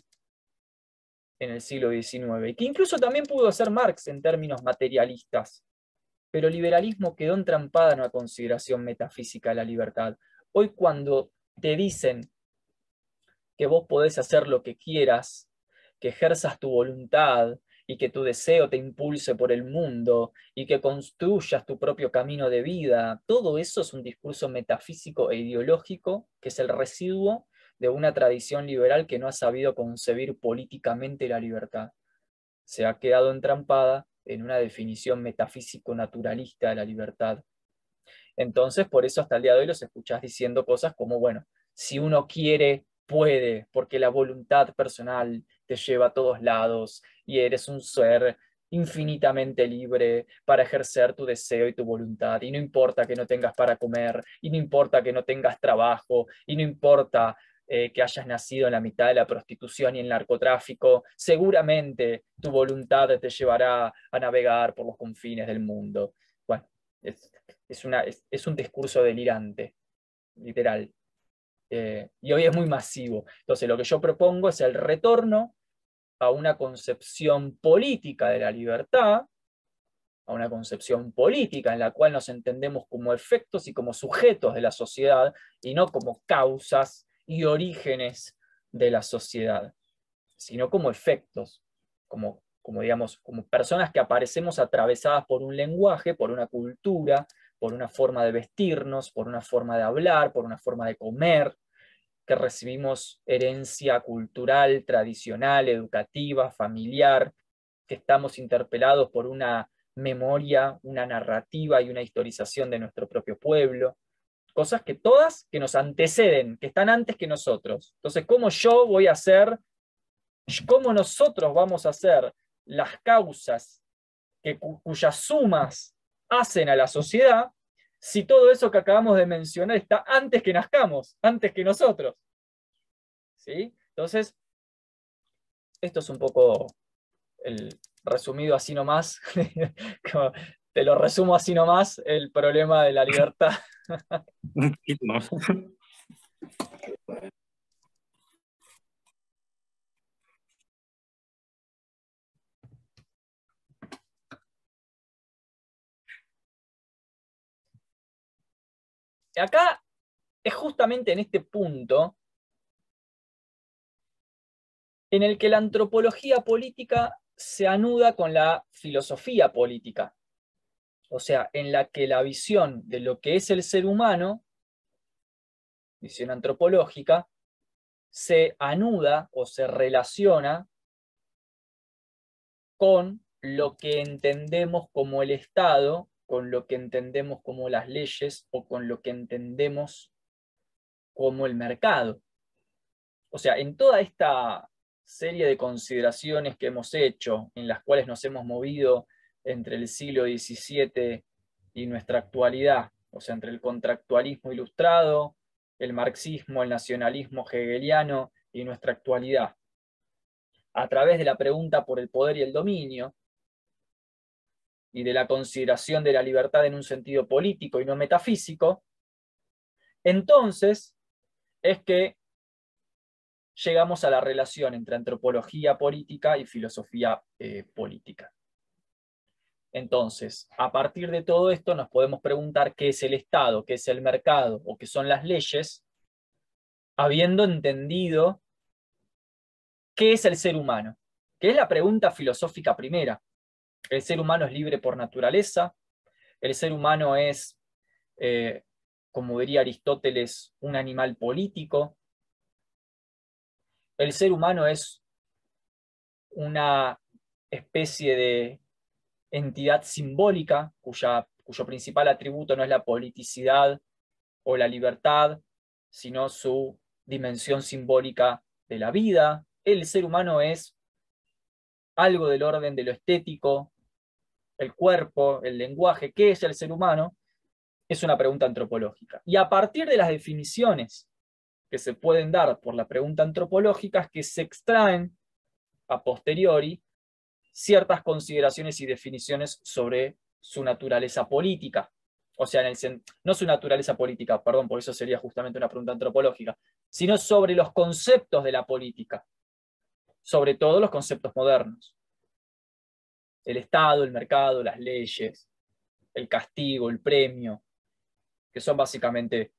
en el siglo XIX, y que incluso también pudo hacer Marx en términos materialistas. Pero el liberalismo quedó entrampada en una consideración metafísica de la libertad. Hoy cuando te dicen que vos podés hacer lo que quieras, que ejerzas tu voluntad y que tu deseo te impulse por el mundo y que construyas tu propio camino de vida, todo eso es un discurso metafísico e ideológico que es el residuo de una tradición liberal que no ha sabido concebir políticamente la libertad. Se ha quedado entrampada en una definición metafísico-naturalista de la libertad. Entonces, por eso hasta el día de hoy los escuchás diciendo cosas como, bueno, si uno quiere, puede, porque la voluntad personal te lleva a todos lados y eres un ser infinitamente libre para ejercer tu deseo y tu voluntad. Y no importa que no tengas para comer, y no importa que no tengas trabajo, y no importa eh, que hayas nacido en la mitad de la prostitución y el narcotráfico, seguramente tu voluntad te llevará a navegar por los confines del mundo. Bueno, es, es, un discurso delirante, literal. Eh, y hoy es muy masivo. Entonces, lo que yo propongo es el retorno a una concepción política de la libertad, a una concepción política en la cual nos entendemos como efectos y como sujetos de la sociedad y no como causas y orígenes de la sociedad, sino como efectos, como, como, digamos, como personas que aparecemos atravesadas por un lenguaje, por una cultura, por una forma de vestirnos, por una forma de hablar, por una forma de comer, que recibimos herencia cultural, tradicional, educativa, familiar, que estamos interpelados por una memoria, una narrativa y una historización de nuestro propio pueblo, cosas que todas que nos anteceden, que están antes que nosotros. Entonces, ¿cómo yo voy a hacer, cómo nosotros vamos a hacer las causas que, cuyas sumas hacen a la sociedad si todo eso que acabamos de mencionar está antes que nazcamos, antes que nosotros? ¿Sí? Entonces, esto es un poco el resumido así nomás, te lo resumo así nomás, el problema de la libertad. Acá es justamente en este punto en el que la antropología política se anuda con la filosofía política. O sea, en la que la visión de lo que es el ser humano visión antropológica, se anuda o se relaciona con lo que entendemos como el Estado, con lo que entendemos como las leyes o con lo que entendemos como el mercado. O sea, en toda esta serie de consideraciones que hemos hecho, en las cuales nos hemos movido entre el siglo XVII y nuestra actualidad, o sea, entre el contractualismo ilustrado, el marxismo, el nacionalismo hegeliano y nuestra actualidad, a través de la pregunta por el poder y el dominio, y de la consideración de la libertad en un sentido político y no metafísico, entonces es que llegamos a la relación entre antropología política y filosofía eh, política. Entonces, a partir de todo esto nos podemos preguntar qué es el Estado, qué es el mercado o qué son las leyes, habiendo entendido qué es el ser humano, que es la pregunta filosófica primera. El ser humano es libre por naturaleza, el ser humano es, eh, como diría Aristóteles, un animal político, el ser humano es una especie de entidad simbólica cuya, cuyo principal atributo no es la politicidad o la libertad, sino su dimensión simbólica de la vida. El ser humano es algo del orden de lo estético, el cuerpo, el lenguaje. ¿Qué es el ser humano? Es una pregunta antropológica. Y a partir de las definiciones que se pueden dar por la pregunta antropológica es que se extraen a posteriori ciertas consideraciones y definiciones sobre su naturaleza política. O sea, no su naturaleza política, perdón, por eso sería justamente una pregunta antropológica, sino sobre los conceptos de la política, sobre todo los conceptos modernos. El Estado, el mercado, las leyes, el castigo, el premio, que son básicamente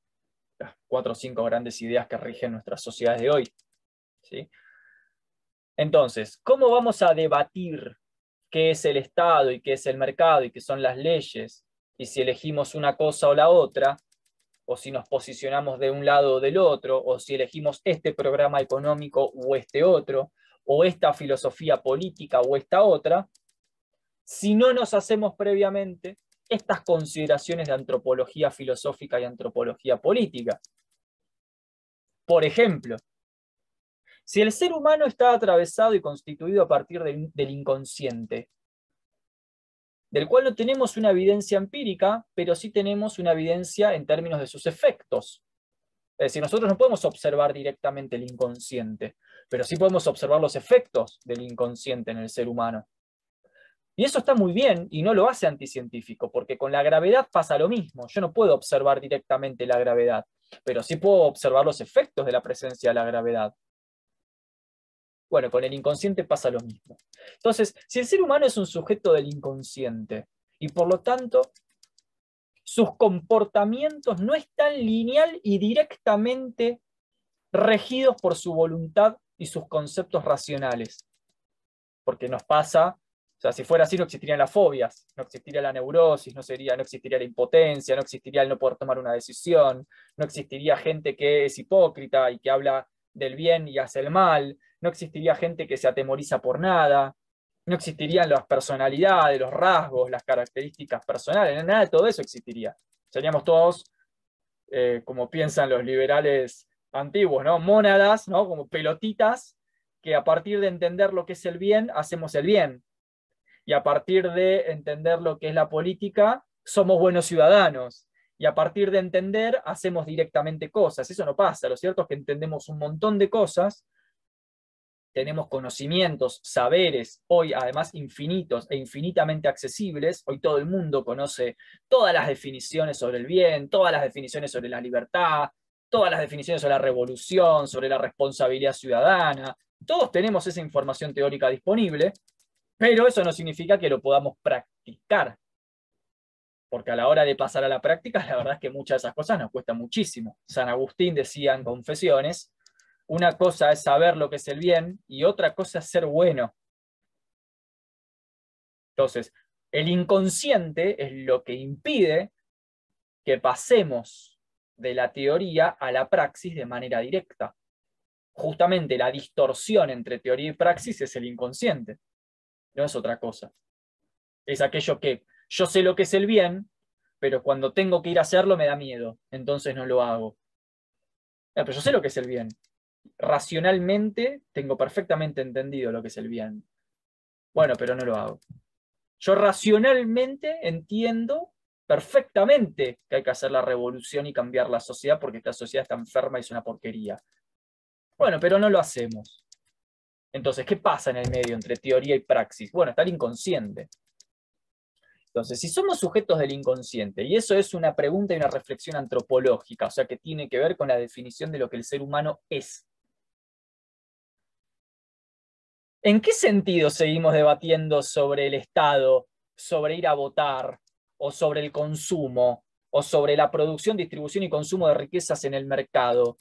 las cuatro o cinco grandes ideas que rigen nuestras sociedades de hoy. ¿sí? Entonces, ¿cómo vamos a debatir qué es el Estado y qué es el mercado y qué son las leyes? Y si elegimos una cosa o la otra, o si nos posicionamos de un lado o del otro, o si elegimos este programa económico o este otro, o esta filosofía política o esta otra, si no nos hacemos previamente estas consideraciones de antropología filosófica y antropología política. Por ejemplo, si el ser humano está atravesado y constituido a partir del, inconsciente, del cual no tenemos una evidencia empírica, pero sí tenemos una evidencia en términos de sus efectos. Es decir, nosotros no podemos observar directamente el inconsciente, pero sí podemos observar los efectos del inconsciente en el ser humano. Y eso está muy bien y no lo hace anticientífico, porque con la gravedad pasa lo mismo. Yo no puedo observar directamente la gravedad, pero sí puedo observar los efectos de la presencia de la gravedad. Bueno, con el inconsciente pasa lo mismo. Entonces, si el ser humano es un sujeto del inconsciente y por lo tanto sus comportamientos no están lineal y directamente regidos por su voluntad y sus conceptos racionales, porque nos pasa o sea, si fuera así no existirían las fobias, no existiría la neurosis, no, sería, no existiría la impotencia, no existiría el no poder tomar una decisión, no existiría gente que es hipócrita y que habla del bien y hace el mal, no existiría gente que se atemoriza por nada, no existirían las personalidades, los rasgos, las características personales, nada de todo eso existiría. Seríamos todos, eh, como piensan los liberales antiguos, ¿no? Mónadas, ¿no? Como pelotitas, que a partir de entender lo que es el bien, hacemos el bien. Y a partir de entender lo que es la política, somos buenos ciudadanos y a partir de entender hacemos directamente cosas. Eso no pasa. Lo cierto es que entendemos un montón de cosas, tenemos conocimientos, saberes, hoy además infinitos e infinitamente accesibles. Hoy todo el mundo conoce todas las definiciones sobre el bien, todas las definiciones sobre la libertad, todas las definiciones sobre la revolución, sobre la responsabilidad ciudadana. Todos tenemos esa información teórica disponible, pero eso no significa que lo podamos practicar porque a la hora de pasar a la práctica, la verdad es que muchas de esas cosas nos cuestan muchísimo. San Agustín decía en Confesiones, una cosa es saber lo que es el bien y otra cosa es ser bueno. Entonces, el inconsciente es lo que impide que pasemos de la teoría a la praxis de manera directa. Justamente la distorsión entre teoría y praxis es el inconsciente, no es otra cosa. Es aquello que yo sé lo que es el bien, pero cuando tengo que ir a hacerlo me da miedo, entonces no lo hago. pero yo sé lo que es el bien. Racionalmente tengo perfectamente entendido lo que es el bien. Bueno, pero no lo hago. Yo racionalmente entiendo perfectamente que hay que hacer la revolución y cambiar la sociedad porque esta sociedad está enferma y es una porquería. Bueno, pero no lo hacemos. Entonces, ¿qué pasa en el medio entre teoría y praxis? Bueno, está el inconsciente. Entonces, si somos sujetos del inconsciente, y eso es una pregunta y una reflexión antropológica, o sea, que tiene que ver con la definición de lo que el ser humano es. ¿En qué sentido seguimos debatiendo sobre el Estado, sobre ir a votar, o sobre el consumo, o sobre la producción, distribución y consumo de riquezas en el mercado,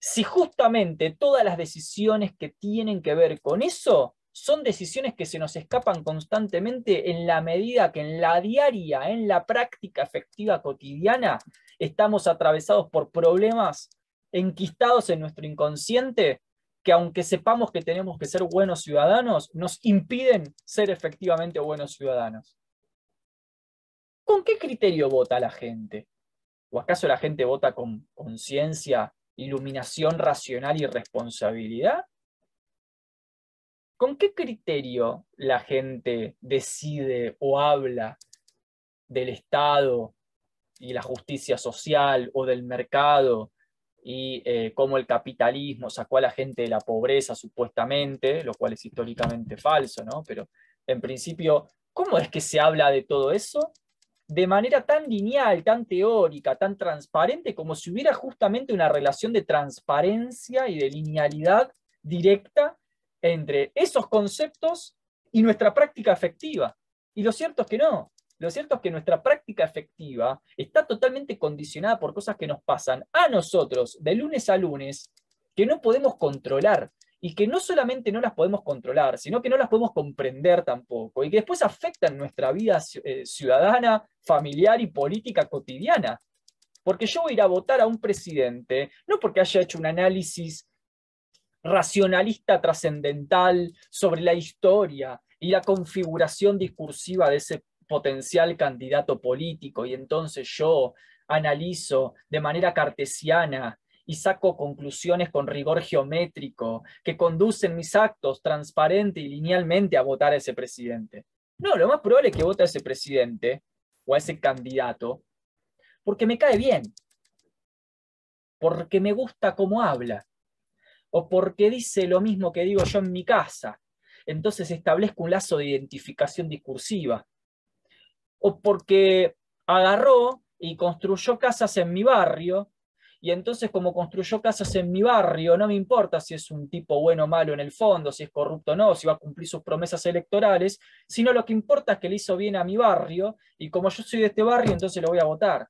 si justamente todas las decisiones que tienen que ver con eso son decisiones que se nos escapan constantemente en la medida que en la diaria, en la práctica efectiva cotidiana, estamos atravesados por problemas enquistados en nuestro inconsciente que aunque sepamos que tenemos que ser buenos ciudadanos, nos impiden ser efectivamente buenos ciudadanos. ¿Con qué criterio vota la gente? ¿O acaso la gente vota con conciencia, iluminación racional y responsabilidad? ¿Con qué criterio la gente decide o habla del Estado y la justicia social o del mercado y eh, cómo el capitalismo sacó a la gente de la pobreza supuestamente, lo cual es históricamente falso, ¿no? Pero en principio, ¿cómo es que se habla de todo eso? de manera tan lineal, tan teórica, tan transparente, como si hubiera justamente una relación de transparencia y de linealidad directa entre esos conceptos y nuestra práctica efectiva. Y lo cierto es que no. Lo cierto es que nuestra práctica efectiva está totalmente condicionada por cosas que nos pasan a nosotros de lunes a lunes que no podemos controlar y que no solamente no las podemos controlar, sino que no las podemos comprender tampoco, y que después afectan nuestra vida eh, ciudadana, familiar y política cotidiana. Porque yo voy a ir a votar a un presidente, no porque haya hecho un análisis racionalista trascendental sobre la historia y la configuración discursiva de ese potencial candidato político, y entonces yo analizo de manera cartesiana y saco conclusiones con rigor geométrico que conducen mis actos transparente y linealmente a votar a ese presidente. No, lo más probable es que vote a ese presidente o a ese candidato porque me cae bien, porque me gusta cómo habla, o porque dice lo mismo que digo yo en mi casa. Entonces establezco un lazo de identificación discursiva. O porque agarró y construyó casas en mi barrio y entonces como construyó casas en mi barrio, no me importa si es un tipo bueno o malo en el fondo, si es corrupto o no, si va a cumplir sus promesas electorales, sino lo que importa es que le hizo bien a mi barrio y como yo soy de este barrio, entonces lo voy a votar.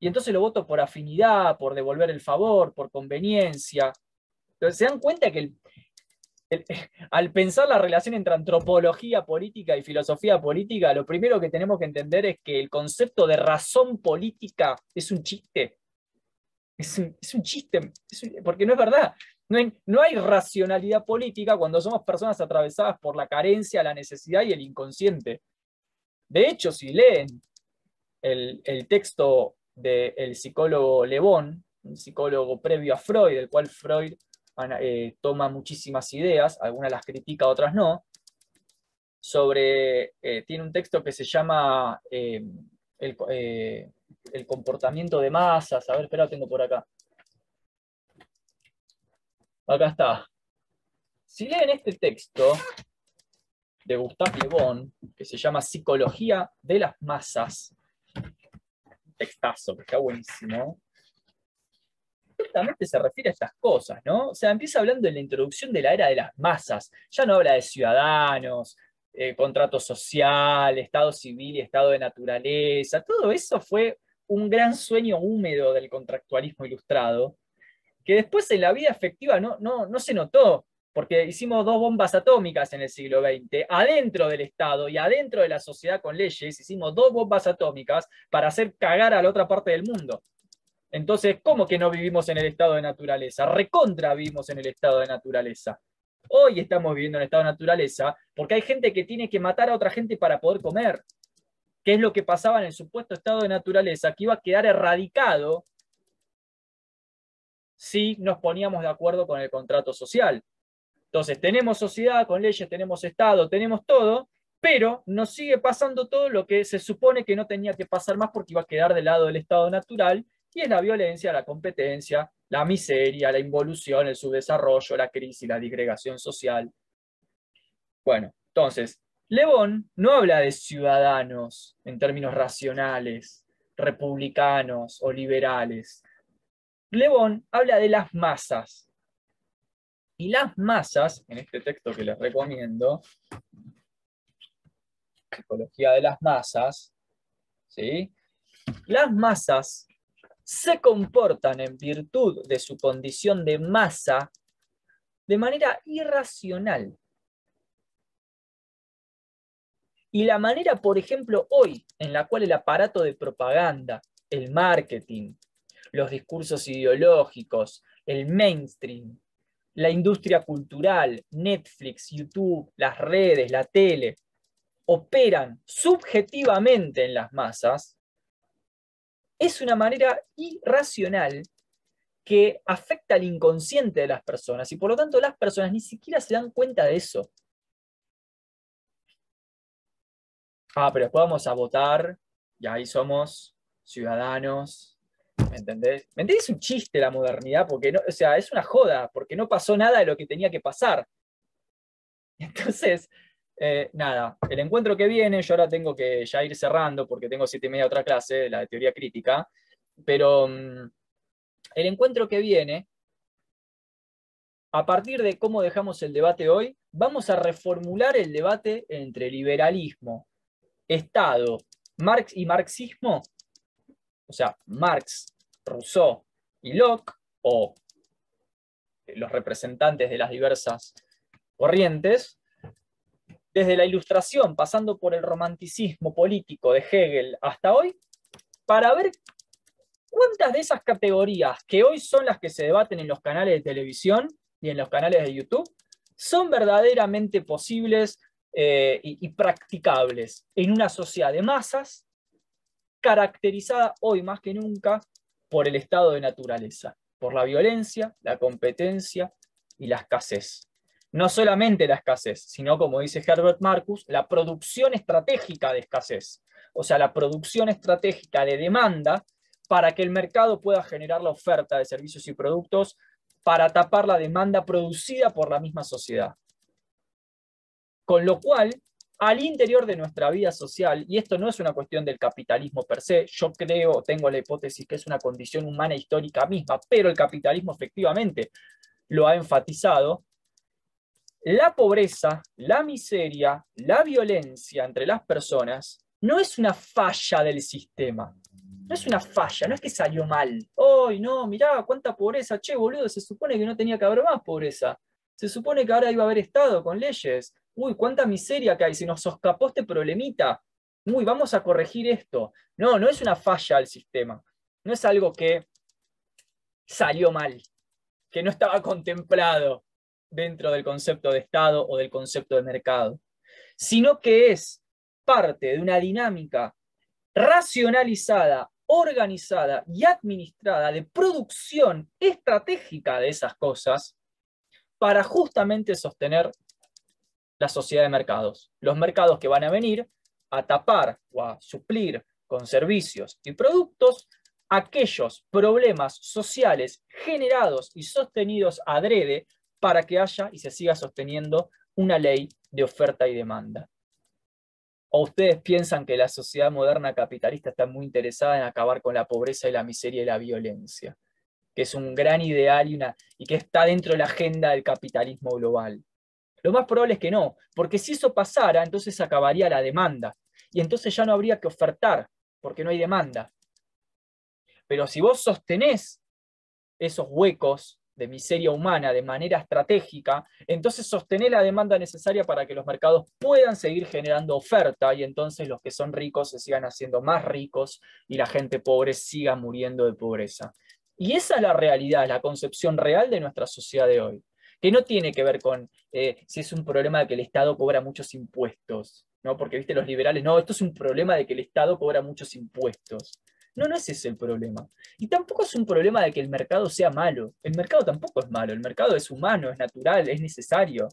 Y entonces lo voto por afinidad, por devolver el favor, por conveniencia. Entonces, se dan cuenta que al pensar la relación entre antropología política y filosofía política, lo primero que tenemos que entender es que el concepto de razón política es un chiste. Es un, chiste, porque no es verdad. No hay, racionalidad política cuando somos personas atravesadas por la carencia, la necesidad y el inconsciente. De hecho, si leen el, texto del psicólogo Le Bon, un psicólogo previo a Freud, del cual Freud eh, toma muchísimas ideas, algunas las critica, otras no, sobre, eh, tiene un texto que se llama eh, el, comportamiento de masas. A ver, espera, tengo por acá. Acá está. Si leen este texto de Gustave Le Bon, que se llama Psicología de las Masas, textazo que está buenísimo, justamente se refiere a estas cosas, ¿no? O sea, empieza hablando de la introducción de la era de las masas. Ya no habla de ciudadanos, eh, contrato social, estado civil y estado de naturaleza. Todo eso fue un gran sueño húmedo del contractualismo ilustrado, que después en la vida efectiva no, no, no se notó, porque hicimos dos bombas atómicas en el siglo XX, adentro del Estado y adentro de la sociedad con leyes, hicimos dos bombas atómicas para hacer cagar a la otra parte del mundo. Entonces, ¿cómo que no vivimos en el estado de naturaleza? Recontra vivimos en el estado de naturaleza. Hoy estamos viviendo en el estado de naturaleza porque hay gente que tiene que matar a otra gente para poder comer. ¿Qué es lo que pasaba en el supuesto estado de naturaleza? Que iba a quedar erradicado si nos poníamos de acuerdo con el contrato social. Entonces, tenemos sociedad con leyes, tenemos Estado, tenemos todo, pero nos sigue pasando todo lo que se supone que no tenía que pasar más porque iba a quedar del lado del Estado natural, y es la violencia, la competencia, la miseria, la involución, el subdesarrollo, la crisis, la disgregación social. Bueno, entonces, Lebón no habla de ciudadanos en términos racionales, republicanos o liberales. Lebón habla de las masas. Y las masas, en este texto que les recomiendo, Psicología de las masas, ¿sí? las masas se comportan en virtud de su condición de masa de manera irracional. Y la manera, por ejemplo, hoy en la cual el aparato de propaganda, el marketing, los discursos ideológicos, el mainstream, la industria cultural, Netflix, YouTube, las redes, la tele, operan subjetivamente en las masas, es una manera irracional que afecta al inconsciente de las personas y por lo tanto las personas ni siquiera se dan cuenta de eso. Ah, pero después vamos a votar y ahí somos ciudadanos. ¿Me entendés? ¿Me entendés? Es un chiste la modernidad, porque o sea, es una joda, porque no pasó nada de lo que tenía que pasar. Entonces, eh, nada, el encuentro que viene, yo ahora tengo que ya ir cerrando porque tengo siete y media otra clase, la de teoría crítica, pero mm, el encuentro que viene, a partir de cómo dejamos el debate hoy, vamos a reformular el debate entre liberalismo, Estado, Marx y marxismo, o sea, Marx, Rousseau y Locke, o los representantes de las diversas corrientes, desde la Ilustración, pasando por el romanticismo político de Hegel hasta hoy, para ver cuántas de esas categorías que hoy son las que se debaten en los canales de televisión y en los canales de YouTube, son verdaderamente posibles eh, y, y practicables en una sociedad de masas caracterizada hoy más que nunca por el estado de naturaleza, por la violencia, la competencia y la escasez no solamente la escasez, sino, como dice Herbert Marcus, la producción estratégica de escasez. O sea, la producción estratégica de demanda para que el mercado pueda generar la oferta de servicios y productos para tapar la demanda producida por la misma sociedad. Con lo cual, al interior de nuestra vida social, y esto no es una cuestión del capitalismo per se, yo creo, tengo la hipótesis que es una condición humana histórica misma, pero el capitalismo efectivamente lo ha enfatizado, la pobreza, la miseria, la violencia entre las personas no es una falla del sistema. No es una falla, no es que salió mal. ¡Ay, no! Mirá, cuánta pobreza. Che, boludo, se supone que no tenía que haber más pobreza. Se supone que ahora iba a haber Estado con leyes. Uy, cuánta miseria que hay. Se nos escapó este problemita. Uy, vamos a corregir esto. No, no es una falla del sistema. No es algo que salió mal, que no estaba contemplado dentro del concepto de Estado o del concepto de mercado, sino que es parte de una dinámica racionalizada, organizada y administrada de producción estratégica de esas cosas para justamente sostener la sociedad de mercados. Los mercados que van a venir a tapar o a suplir con servicios y productos aquellos problemas sociales generados y sostenidos adrede para que haya y se siga sosteniendo una ley de oferta y demanda. ¿O ustedes piensan que la sociedad moderna capitalista está muy interesada en acabar con la pobreza y la miseria y la violencia? Que es un gran ideal y, una, y que está dentro de la agenda del capitalismo global. Lo más probable es que no, porque si eso pasara, entonces acabaría la demanda. Y entonces ya no habría que ofertar, porque no hay demanda. Pero si vos sostenés esos huecos de miseria humana de manera estratégica, entonces sostener la demanda necesaria para que los mercados puedan seguir generando oferta y entonces los que son ricos se sigan haciendo más ricos y la gente pobre siga muriendo de pobreza. Y esa es la realidad, la concepción real de nuestra sociedad de hoy, que no tiene que ver con eh, si es un problema de que el Estado cobra muchos impuestos, ¿no? porque viste los liberales, no, esto es un problema de que el Estado cobra muchos impuestos. No, no ese es el problema. Y tampoco es un problema de que el mercado sea malo. El mercado tampoco es malo. El mercado es humano, es natural, es necesario.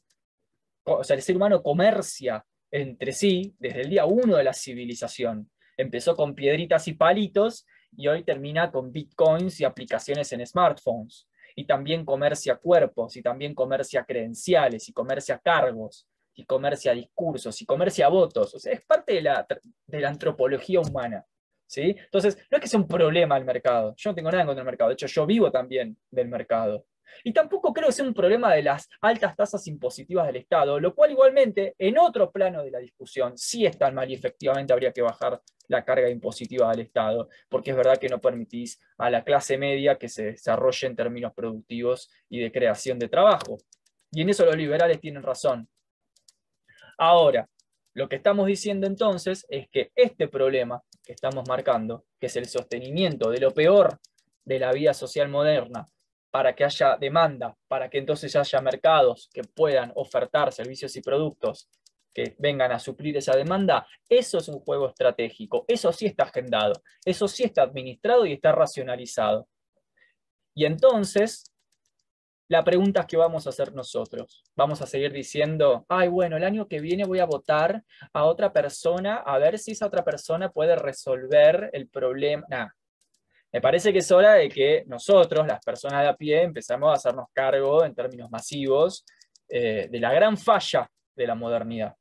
O sea, el ser humano comercia entre sí desde el día uno de la civilización. Empezó con piedritas y palitos y hoy termina con bitcoins y aplicaciones en smartphones. Y también comercia cuerpos, y también comercia credenciales, y comercia cargos, y comercia discursos, y comercia votos. O sea, es parte de la, de la antropología humana. Entonces, no es que sea un problema el mercado. Yo no tengo nada en contra del mercado. De hecho, yo vivo también del mercado. Y tampoco creo que sea un problema de las altas tasas impositivas del Estado, lo cual igualmente, en otro plano de la discusión, sí es tan mal y efectivamente habría que bajar la carga impositiva del Estado, porque es verdad que no permitís a la clase media que se desarrolle en términos productivos y de creación de trabajo. Y en eso los liberales tienen razón. Ahora, lo que estamos diciendo entonces es que este problema que estamos marcando, que es el sostenimiento de lo peor de la vida social moderna, para que haya demanda, para que entonces haya mercados que puedan ofertar servicios y productos que vengan a suplir esa demanda, eso es un juego estratégico, eso sí está agendado, eso sí está administrado y está racionalizado. Y entonces la pregunta es que vamos a hacer nosotros. Vamos a seguir diciendo, ay, bueno, el año que viene voy a votar a otra persona a ver si esa otra persona puede resolver el problema. Me parece que es hora de que nosotros, las personas de a pie, empezamos a hacernos cargo en términos masivos eh, de la gran falla de la modernidad.